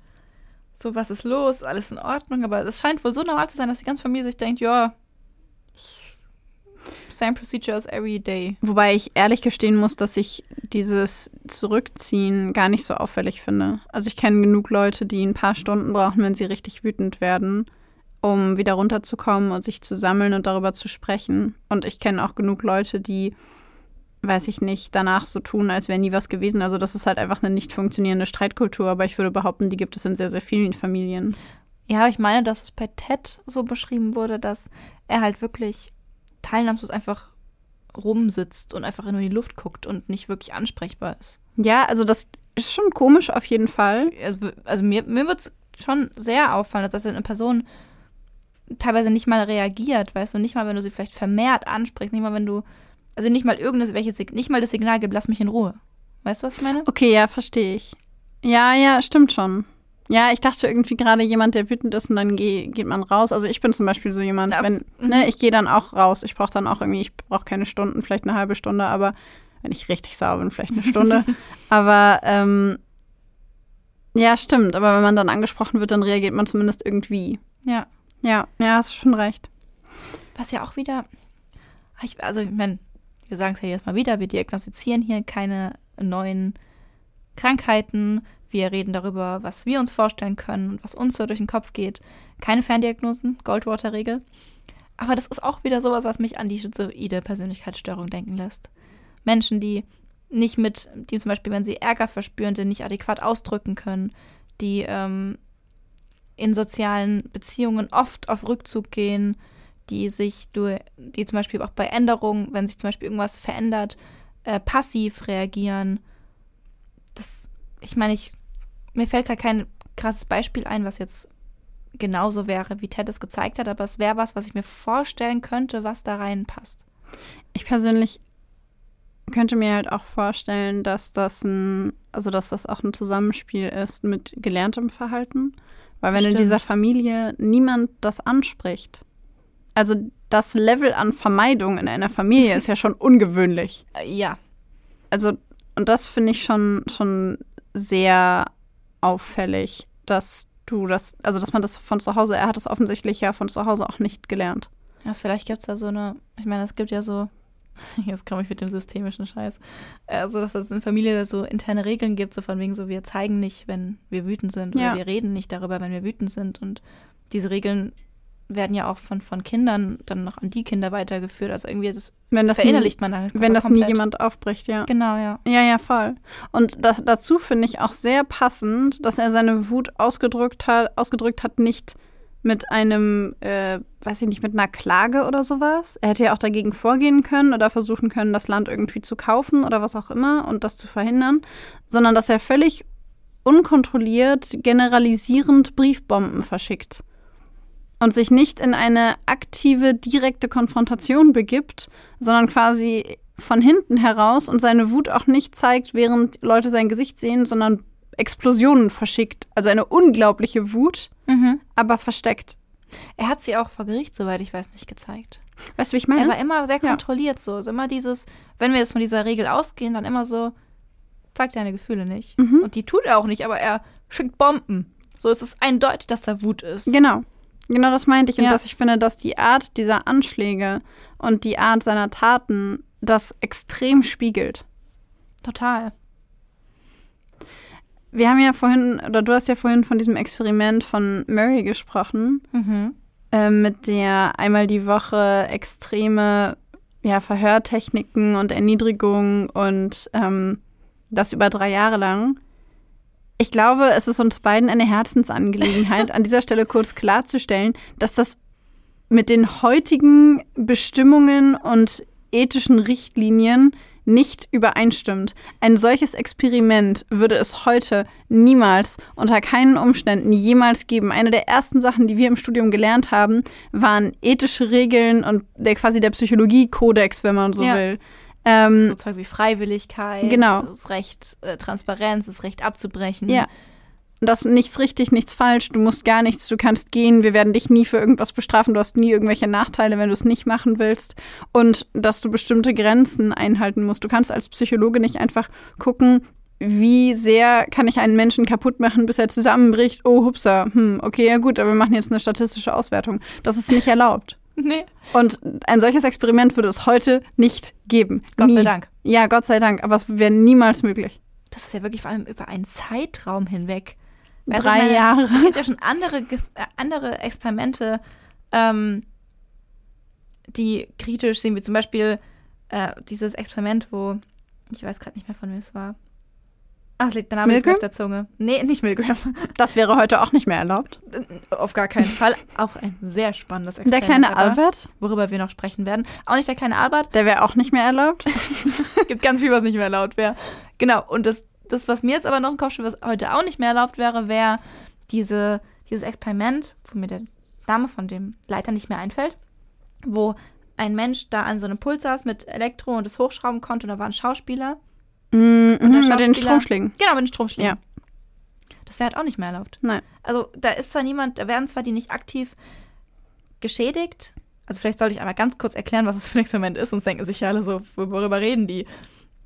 so, was ist los, alles in Ordnung. Aber es scheint wohl so normal zu sein, dass die ganze Familie sich denkt, ja, same procedure as every day. Wobei ich ehrlich gestehen muss, dass ich dieses Zurückziehen gar nicht so auffällig finde. Also ich kenne genug Leute, die ein paar Stunden brauchen, wenn sie richtig wütend werden, um wieder runterzukommen und sich zu sammeln und darüber zu sprechen. Und ich kenne auch genug Leute, die, weiß ich nicht, danach so tun, als wäre nie was gewesen. Also das ist halt einfach eine nicht funktionierende Streitkultur, aber ich würde behaupten, die gibt es in sehr, sehr vielen Familien. Ja, ich meine, dass es bei Ted so beschrieben wurde, dass er halt wirklich teilnahmslos einfach rumsitzt und einfach nur in die Luft guckt und nicht wirklich ansprechbar ist. Ja, also das ist schon komisch auf jeden Fall. Also, also mir, mir wird es schon sehr auffallen, dass eine Person teilweise nicht mal reagiert, weißt du, nicht mal, wenn du sie vielleicht vermehrt ansprichst, nicht mal, wenn du, also nicht mal irgendeines, welches, nicht mal das Signal gibt, lass mich in Ruhe. Weißt du, was ich meine? Okay, ja, verstehe ich. Ja, ja, stimmt schon. Ja, ich dachte irgendwie gerade jemand, der wütend ist und dann geh, geht man raus. Also ich bin zum Beispiel so jemand, wenn, mhm. ne, ich gehe dann auch raus. Ich brauche dann auch irgendwie, ich brauche keine Stunden, vielleicht eine halbe Stunde, aber wenn ich richtig sauer bin, vielleicht eine Stunde. aber ähm, ja, stimmt. Aber wenn man dann angesprochen wird, dann reagiert man zumindest irgendwie. Ja. Ja, ja, hast schon recht. Was ja auch wieder, ich, also ich meine, wir sagen es ja jetzt mal wieder, wir diagnostizieren hier keine neuen Krankheiten. Wir reden darüber, was wir uns vorstellen können und was uns so durch den Kopf geht. Keine Ferndiagnosen, Goldwater-Regel. Aber das ist auch wieder sowas, was mich an die schizoide Persönlichkeitsstörung denken lässt. Menschen, die nicht mit, die zum Beispiel, wenn sie Ärger verspüren, den nicht adäquat ausdrücken können, die ähm, in sozialen Beziehungen oft auf Rückzug gehen, die sich durch, die zum Beispiel auch bei Änderungen, wenn sich zum Beispiel irgendwas verändert, äh, passiv reagieren. Das, ich meine, ich, mir fällt gerade kein krasses Beispiel ein, was jetzt genauso wäre, wie Ted es gezeigt hat, aber es wäre was, was ich mir vorstellen könnte, was da reinpasst. Ich persönlich könnte mir halt auch vorstellen, dass das ein, also dass das auch ein Zusammenspiel ist mit gelerntem Verhalten. Weil wenn Stimmt. in dieser Familie niemand das anspricht, also das Level an Vermeidung in einer Familie ist ja schon ungewöhnlich. Ja, Also, und das finde ich schon, schon sehr auffällig, dass du das, also dass man das von zu Hause, er hat es offensichtlich ja von zu Hause auch nicht gelernt. Also vielleicht gibt es da so eine, ich meine, es gibt ja so, jetzt komme ich mit dem systemischen Scheiß, also dass es in Familie so interne Regeln gibt, so von wegen so, wir zeigen nicht, wenn wir wütend sind Ja. oder wir reden nicht darüber, wenn wir wütend sind und diese Regeln werden ja auch von, von Kindern dann noch an die Kinder weitergeführt. Also irgendwie das Wenn das, nie, verinnerlicht man dann. wenn das nie komplett. jemand aufbricht, ja. Genau, ja. Ja, ja, voll. Und das, dazu finde ich auch sehr passend, dass er seine Wut ausgedrückt hat, ausgedrückt hat, nicht mit einem, äh, weiß ich nicht, mit einer Klage oder sowas. Er hätte ja auch dagegen vorgehen können oder versuchen können, das Land irgendwie zu kaufen oder was auch immer und das zu verhindern, sondern dass er völlig unkontrolliert, generalisierend Briefbomben verschickt und sich nicht in eine aktive, direkte Konfrontation begibt, sondern quasi von hinten heraus und seine Wut auch nicht zeigt, während Leute sein Gesicht sehen, sondern Explosionen verschickt. Also eine unglaubliche Wut, Mhm. aber versteckt. Er hat sie auch vor Gericht, soweit ich weiß, nicht gezeigt. Weißt du, wie ich Er meine? war immer sehr Ja. kontrolliert so. Es ist immer dieses, wenn wir jetzt von dieser Regel ausgehen, dann immer so, zeig deine Gefühle nicht. Mhm. Und die tut er auch nicht, aber er schickt Bomben. So ist es eindeutig, dass da Wut ist. Genau. Genau das meinte ich. Und Ja. dass ich finde, dass die Art dieser Anschläge und die Art seiner Taten das extrem spiegelt. Total. Wir haben ja vorhin, oder du hast ja vorhin von diesem Experiment von Murray gesprochen, Mhm. äh, mit der einmal die Woche extreme ja, Verhörtechniken und Erniedrigung und ähm, das über drei Jahre lang. Ich glaube, es ist uns beiden eine Herzensangelegenheit, an dieser Stelle kurz klarzustellen, dass das mit den heutigen Bestimmungen und ethischen Richtlinien nicht übereinstimmt. Ein solches Experiment würde es heute niemals, unter keinen Umständen jemals geben. Eine der ersten Sachen, die wir im Studium gelernt haben, waren ethische Regeln und der quasi der Psychologie-Kodex, wenn man so Ja. will. Ähm, So Zeug wie Freiwilligkeit, Genau. das Recht, äh, Transparenz, das Recht abzubrechen. Ja. Das nichts richtig, nichts falsch, du musst gar nichts, du kannst gehen, wir werden dich nie für irgendwas bestrafen, du hast nie irgendwelche Nachteile, wenn du es nicht machen willst und dass du bestimmte Grenzen einhalten musst. Du kannst als Psychologe nicht einfach gucken, wie sehr kann ich einen Menschen kaputt machen, bis er zusammenbricht. Oh, hupsa, hm, okay, ja gut, aber wir machen jetzt eine statistische Auswertung. Das ist nicht erlaubt. Nee. Und ein solches Experiment würde es heute nicht geben. Gott nie. sei Dank. Ja, Gott sei Dank, aber es wäre niemals möglich. Das ist ja wirklich vor allem über einen Zeitraum hinweg. Weißt Drei meine, Jahre. Es gibt ja schon andere, äh, andere Experimente, ähm, die kritisch sind, wie zum Beispiel äh, dieses Experiment, wo, ich weiß gerade nicht mehr, von wem es war. Ach, es liegt der Name Milgram? auf der Zunge. Nee, nicht Milgram. Das wäre heute auch nicht mehr erlaubt. auf gar keinen Fall. Auch ein sehr spannendes Der Experiment. kleine aber, Albert, Worüber wir noch sprechen werden. Auch nicht der kleine Albert. der wäre auch nicht mehr erlaubt. gibt ganz viel, was nicht mehr erlaubt wäre. Genau, und das, das, was mir jetzt aber noch im Kopf steht, was heute auch nicht mehr erlaubt wäre, wäre diese, dieses Experiment, wo mir der Name von dem Leiter nicht mehr einfällt, wo ein Mensch da an so einem Pult saß mit Elektro und es hochschrauben konnte und da war ein Schauspieler. Mhm, mit den Stromschlägen. Genau, mit den Stromschlägen. Ja. Das wäre halt auch nicht mehr erlaubt. Nein. Also da ist zwar niemand, da werden zwar die nicht aktiv geschädigt. Also vielleicht sollte ich einmal ganz kurz erklären, was es für ein Experiment ist, sonst denken sich ja alle so, worüber reden die.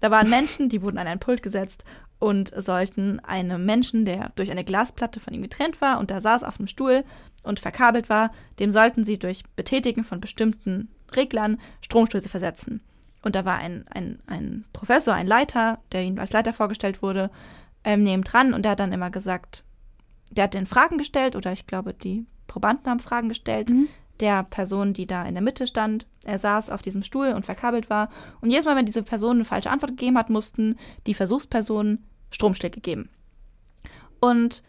Da waren Menschen, die wurden an ein Pult gesetzt und sollten einem Menschen, der durch eine Glasplatte von ihm getrennt war und da saß auf einem Stuhl und verkabelt war, dem sollten sie durch Betätigen von bestimmten Reglern Stromstöße versetzen. Und da war ein, ein, ein Professor, ein Leiter, der ihm als Leiter vorgestellt wurde, ähm, neben dran und der hat dann immer gesagt, der hat den Fragen gestellt oder ich glaube, die Probanden haben Fragen gestellt Mhm. der Person, die da in der Mitte stand. Er saß auf diesem Stuhl und verkabelt war. Und jedes Mal, wenn diese Person eine falsche Antwort gegeben hat, mussten die Versuchspersonen Stromschläge geben. Und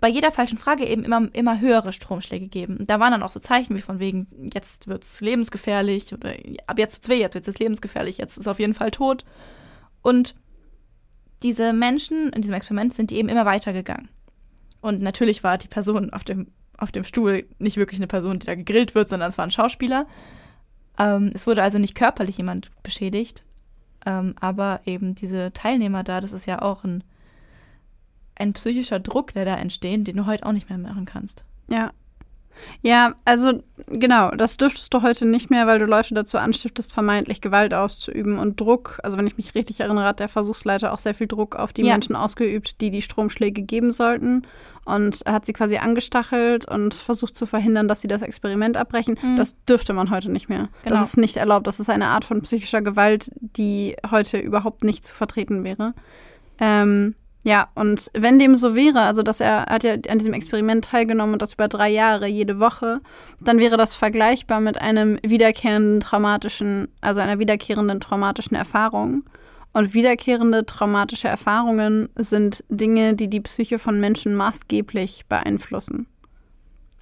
bei jeder falschen Frage eben immer, immer höhere Stromschläge geben. Da waren dann auch so Zeichen wie von wegen, jetzt wird es lebensgefährlich oder ab jetzt wird's weh, jetzt wird es lebensgefährlich, jetzt ist auf jeden Fall tot. Und diese Menschen in diesem Experiment sind die eben immer weitergegangen. Und natürlich war die Person auf dem, auf dem Stuhl nicht wirklich eine Person, die da gegrillt wird, sondern es war ein Schauspieler. Ähm, es wurde also nicht körperlich jemand beschädigt, ähm, aber eben diese Teilnehmer da, das ist ja auch ein, ein psychischer Druck, der da entsteht, den du heute auch nicht mehr machen kannst. Ja. Ja, also genau, das dürftest du heute nicht mehr, weil du Leute dazu anstiftest, vermeintlich Gewalt auszuüben und Druck. Also wenn ich mich richtig erinnere, hat der Versuchsleiter auch sehr viel Druck auf die Ja. Menschen ausgeübt, die die Stromschläge geben sollten. Und hat sie quasi angestachelt und versucht zu verhindern, dass sie das Experiment abbrechen. Mhm. Das dürfte man heute nicht mehr. Genau. Das ist nicht erlaubt. Das ist eine Art von psychischer Gewalt, die heute überhaupt nicht zu vertreten wäre. Ähm, Ja, und wenn dem so wäre, also dass er hat ja an diesem Experiment teilgenommen und das über drei Jahre, jede Woche, dann wäre das vergleichbar mit einem wiederkehrenden traumatischen, also einer wiederkehrenden traumatischen Erfahrung. Und wiederkehrende traumatische Erfahrungen sind Dinge, die die Psyche von Menschen maßgeblich beeinflussen.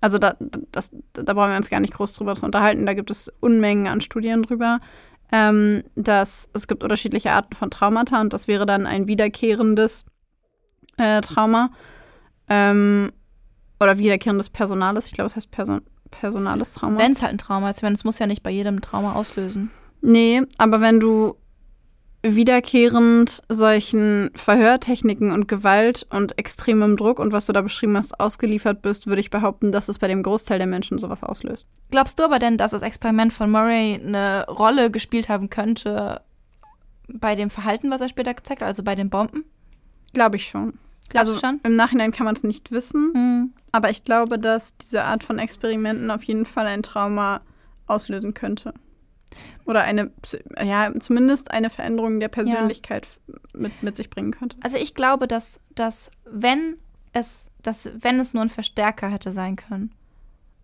Also da, das, da brauchen wir uns gar nicht groß drüber zu unterhalten. Da gibt es Unmengen an Studien drüber, ähm, dass es gibt unterschiedliche Arten von Traumata und das wäre dann ein wiederkehrendes äh, Trauma ähm, oder wiederkehrendes Personales. Ich glaube, es heißt Person personales Trauma. Wenn es halt ein Trauma ist, wenn es muss ja nicht bei jedem Trauma auslösen. Nee, aber wenn du wiederkehrend solchen Verhörtechniken und Gewalt und extremem Druck und was du da beschrieben hast, ausgeliefert bist, würde ich behaupten, dass es bei dem Großteil der Menschen sowas auslöst. Glaubst du aber denn, dass das Experiment von Murray eine Rolle gespielt haben könnte bei dem Verhalten, was er später gezeigt hat, also bei den Bomben? Glaube ich schon. Glaubst also schon? im Nachhinein kann man es nicht wissen, Hm. aber ich glaube, dass diese Art von Experimenten auf jeden Fall ein Trauma auslösen könnte. Oder eine, ja, zumindest eine Veränderung der Persönlichkeit f- mit, mit sich bringen könnte. Also ich glaube, dass, dass wenn es, dass wenn es nur ein Verstärker hätte sein können.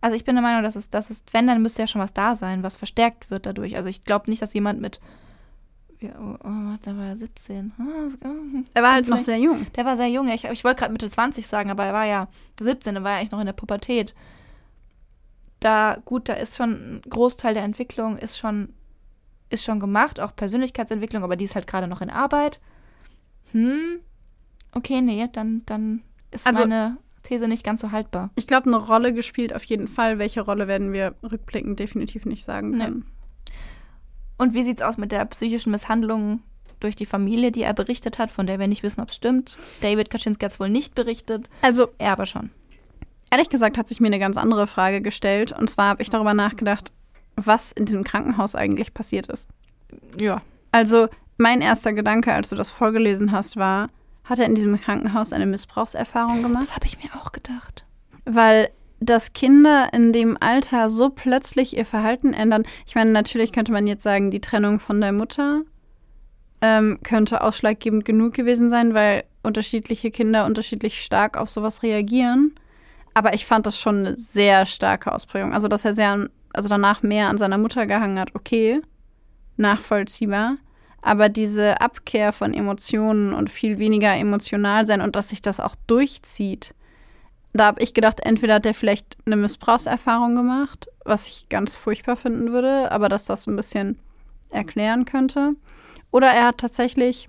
Also ich bin der Meinung, dass es, dass es, wenn, dann müsste ja schon was da sein, was verstärkt wird dadurch. Also ich glaube nicht, dass jemand mit ja, oh, oh, da war er 17. Ah, oh, Er war halt noch sehr jung. Der war sehr jung. Ich, ich wollte gerade Mitte 20 sagen, aber er war ja 17, er war ja eigentlich noch in der Pubertät. Da, gut, da ist schon ein Großteil der Entwicklung ist schon, ist schon gemacht, auch Persönlichkeitsentwicklung, aber die ist halt gerade noch in Arbeit. Hm, okay, nee, dann, dann ist Also- meine These nicht ganz so haltbar. Ich glaube, eine Rolle gespielt auf jeden Fall. Welche Rolle werden wir rückblickend definitiv nicht sagen Nee. Und wie sieht's aus mit der psychischen Misshandlung durch die Familie, die er berichtet hat, von der wir nicht wissen, ob es stimmt? David Kaczynski hat es wohl nicht berichtet, Also, er aber schon. ehrlich gesagt hat sich mir eine ganz andere Frage gestellt. Und zwar habe ich darüber nachgedacht, was in diesem Krankenhaus eigentlich passiert ist. Ja. Also, mein erster Gedanke, als du das vorgelesen hast, war, hat er in diesem Krankenhaus eine Missbrauchserfahrung gemacht? Das habe ich mir auch gedacht. Weil dass Kinder in dem Alter so plötzlich ihr Verhalten ändern. Ich meine, natürlich könnte man jetzt sagen, die Trennung von der Mutter ähm, könnte ausschlaggebend genug gewesen sein, weil unterschiedliche Kinder unterschiedlich stark auf sowas reagieren. Aber ich fand das schon eine sehr starke Ausprägung. Also, dass er sehr, also danach mehr an seiner Mutter gehangen hat, okay, nachvollziehbar. Aber diese Abkehr von Emotionen und viel weniger emotional sein und dass sich das auch durchzieht, da habe ich gedacht, entweder hat er vielleicht eine Missbrauchserfahrung gemacht, was ich ganz furchtbar finden würde, aber dass das ein bisschen erklären könnte. Oder er hat tatsächlich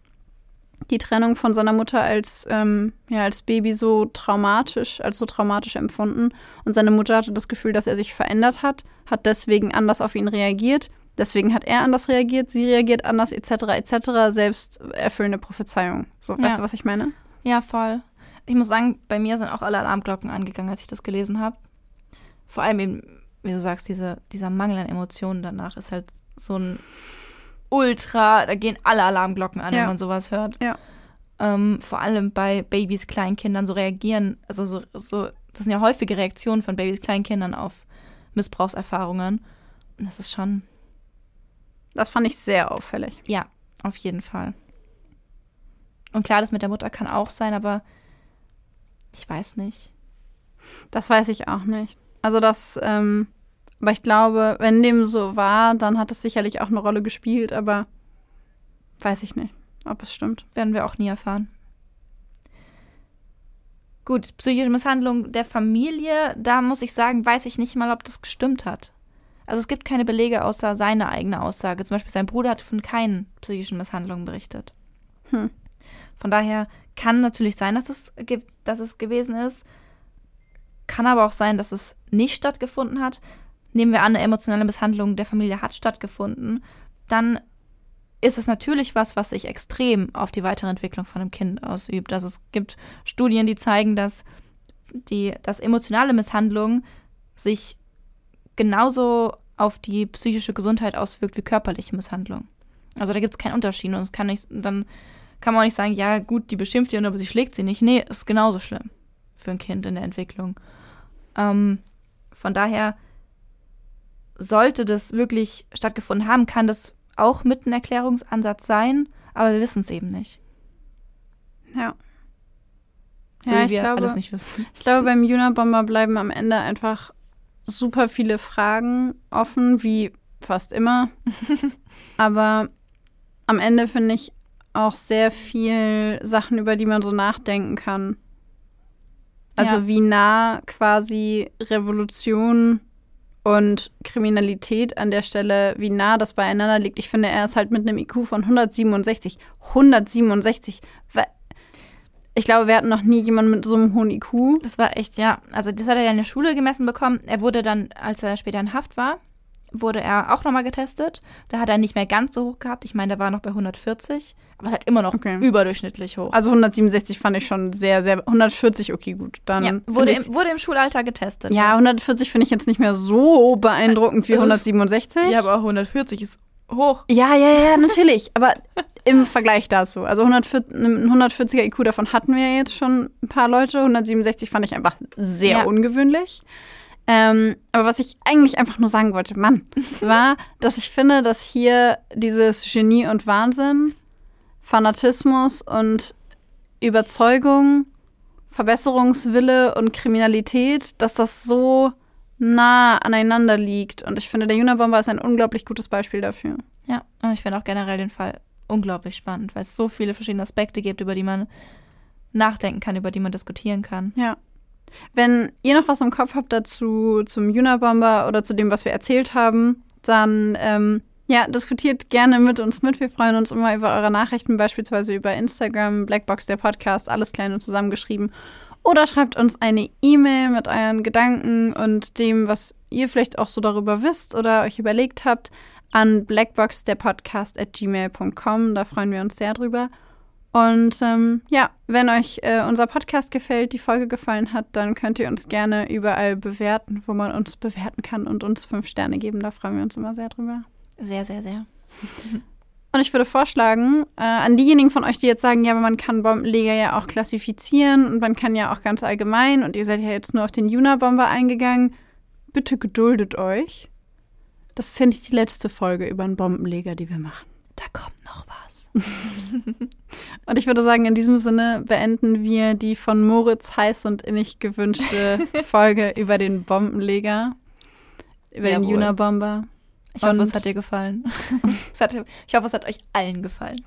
die Trennung von seiner Mutter als, ähm, ja, als Baby so traumatisch, als so traumatisch empfunden. Und seine Mutter hatte das Gefühl, dass er sich verändert hat, hat deswegen anders auf ihn reagiert. Deswegen hat er anders reagiert, sie reagiert anders, etc., etc., selbst erfüllende Prophezeiung. So, Ja. weißt du, was ich meine? Ja, voll. Ich muss sagen, bei mir sind auch alle Alarmglocken angegangen, als ich das gelesen habe. Vor allem eben, wie du sagst, diese, dieser Mangel an Emotionen danach ist halt so ein Ultra, da gehen alle Alarmglocken an, Ja. wenn man sowas hört. Ja. Ähm, vor allem bei Babys, Kleinkindern so reagieren, also so, so, das sind ja häufige Reaktionen von Babys, Kleinkindern auf Missbrauchserfahrungen. Und Das ist schon, Das fand ich sehr auffällig. ja, auf jeden Fall. Und klar, das mit der Mutter kann auch sein, aber ich weiß nicht. Das weiß ich auch nicht. Also das, ähm, aber ich glaube, wenn dem so war, dann hat es sicherlich auch eine Rolle gespielt, aber weiß ich nicht, ob es stimmt. Werden wir auch nie erfahren. Gut, psychische Misshandlung der Familie, da muss ich sagen, weiß ich nicht mal, ob das gestimmt hat. Also es gibt keine Belege außer seine eigene Aussage. Zum Beispiel sein Bruder hat von keinen psychischen Misshandlungen berichtet. Hm. Von daher kann natürlich sein, dass es, dass es gewesen ist. Kann aber auch sein, dass es nicht stattgefunden hat. Nehmen wir an, eine emotionale Misshandlung der Familie hat stattgefunden. Dann ist es natürlich was, was sich extrem auf die weitere Entwicklung von einem Kind ausübt. Also es gibt Studien, die zeigen, dass, die, dass emotionale Misshandlung sich genauso auf die psychische Gesundheit auswirkt wie körperliche Misshandlung. Also da gibt es keinen Unterschied. Und es kann nicht, dann kann man auch nicht sagen, ja gut, die beschimpft ihn, aber sie schlägt sie nicht. Nee, ist genauso schlimm für ein Kind in der Entwicklung. Ähm, von daher sollte das wirklich stattgefunden haben, kann das auch mit einem Erklärungsansatz sein, aber wir wissen es eben nicht. Ja. so Ja, ich wir glaube- alles nicht wissen. Ich glaube, beim Unabomber bleiben am Ende einfach super viele Fragen offen, wie fast immer. Aber am Ende finde ich auch sehr viel Sachen, über die man so nachdenken kann. Also Ja. wie nah quasi Revolution und Kriminalität an der Stelle, wie nah das beieinander liegt. Ich finde, er ist halt mit einem IQ von 167. 167. Wa- Ich glaube, wir hatten noch nie jemanden mit so einem hohen IQ. Das war echt, ja. Also das hat er ja in der Schule gemessen bekommen. Er wurde dann, als er später in Haft war, wurde er auch nochmal getestet. Da hat er nicht mehr ganz so hoch gehabt. Ich meine, der war noch bei 140, aber halt immer noch Okay. überdurchschnittlich hoch. Also 167 fand ich schon sehr, sehr. 140, okay, gut. Dann ja, wurde, im, wurde im Schulalter getestet. ja, 140 finde ich jetzt nicht mehr so beeindruckend wie Es ist- 167. ja, aber 140 ist hoch. Ja, ja, ja, natürlich. Aber im Vergleich dazu. Also 140, ein 140er IQ, davon hatten wir jetzt schon ein paar Leute. 167 fand ich einfach sehr Ja. ungewöhnlich. Ähm, aber was ich eigentlich einfach nur sagen wollte, Mann, war, dass ich finde, dass hier dieses Genie und Wahnsinn, Fanatismus und Überzeugung, Verbesserungswille und Kriminalität, dass das so nah aneinander liegt. Und ich finde, der Unabomber ist ein unglaublich gutes Beispiel dafür. Ja, und ich finde auch generell den Fall unglaublich spannend, weil es so viele verschiedene Aspekte gibt, über die man nachdenken kann, über die man diskutieren kann. Ja. Wenn ihr noch was im Kopf habt dazu, zum Unabomber oder zu dem, was wir erzählt haben, dann ähm, ja, diskutiert gerne mit uns mit. Wir freuen uns immer über eure Nachrichten, beispielsweise über Instagram, Blackbox der Podcast, alles klein und zusammengeschrieben. Oder schreibt uns eine E-Mail mit euren Gedanken und dem, was ihr vielleicht auch so darüber wisst oder euch überlegt habt, an blackboxderpodcast at gmail.com. Da freuen wir uns sehr drüber. Und ähm, ja, wenn euch äh, unser Podcast gefällt, die Folge gefallen hat, dann könnt ihr uns gerne überall bewerten, wo man uns bewerten kann und uns fünf Sterne geben. Da freuen wir uns immer sehr drüber. Sehr, sehr, sehr. Und ich würde vorschlagen, äh, an diejenigen von euch, die jetzt sagen, ja, aber man kann Bombenleger ja auch klassifizieren und man kann ja auch ganz allgemein und ihr seid ja jetzt nur auf den Juna-Bomber eingegangen, bitte geduldet euch. Das ist ja nicht die letzte Folge über einen Bombenleger, die wir machen. Da kommt noch was. Und ich würde sagen, in diesem Sinne beenden wir die von Moritz heiß und innig gewünschte Folge über den Bombenleger, über den Jawohl. Juna-Bomber. Ich hoffe, Und- es hat dir gefallen. hat, ich hoffe, es hat euch allen gefallen.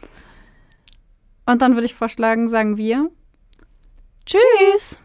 Und dann würde ich vorschlagen, sagen wir Tschüss.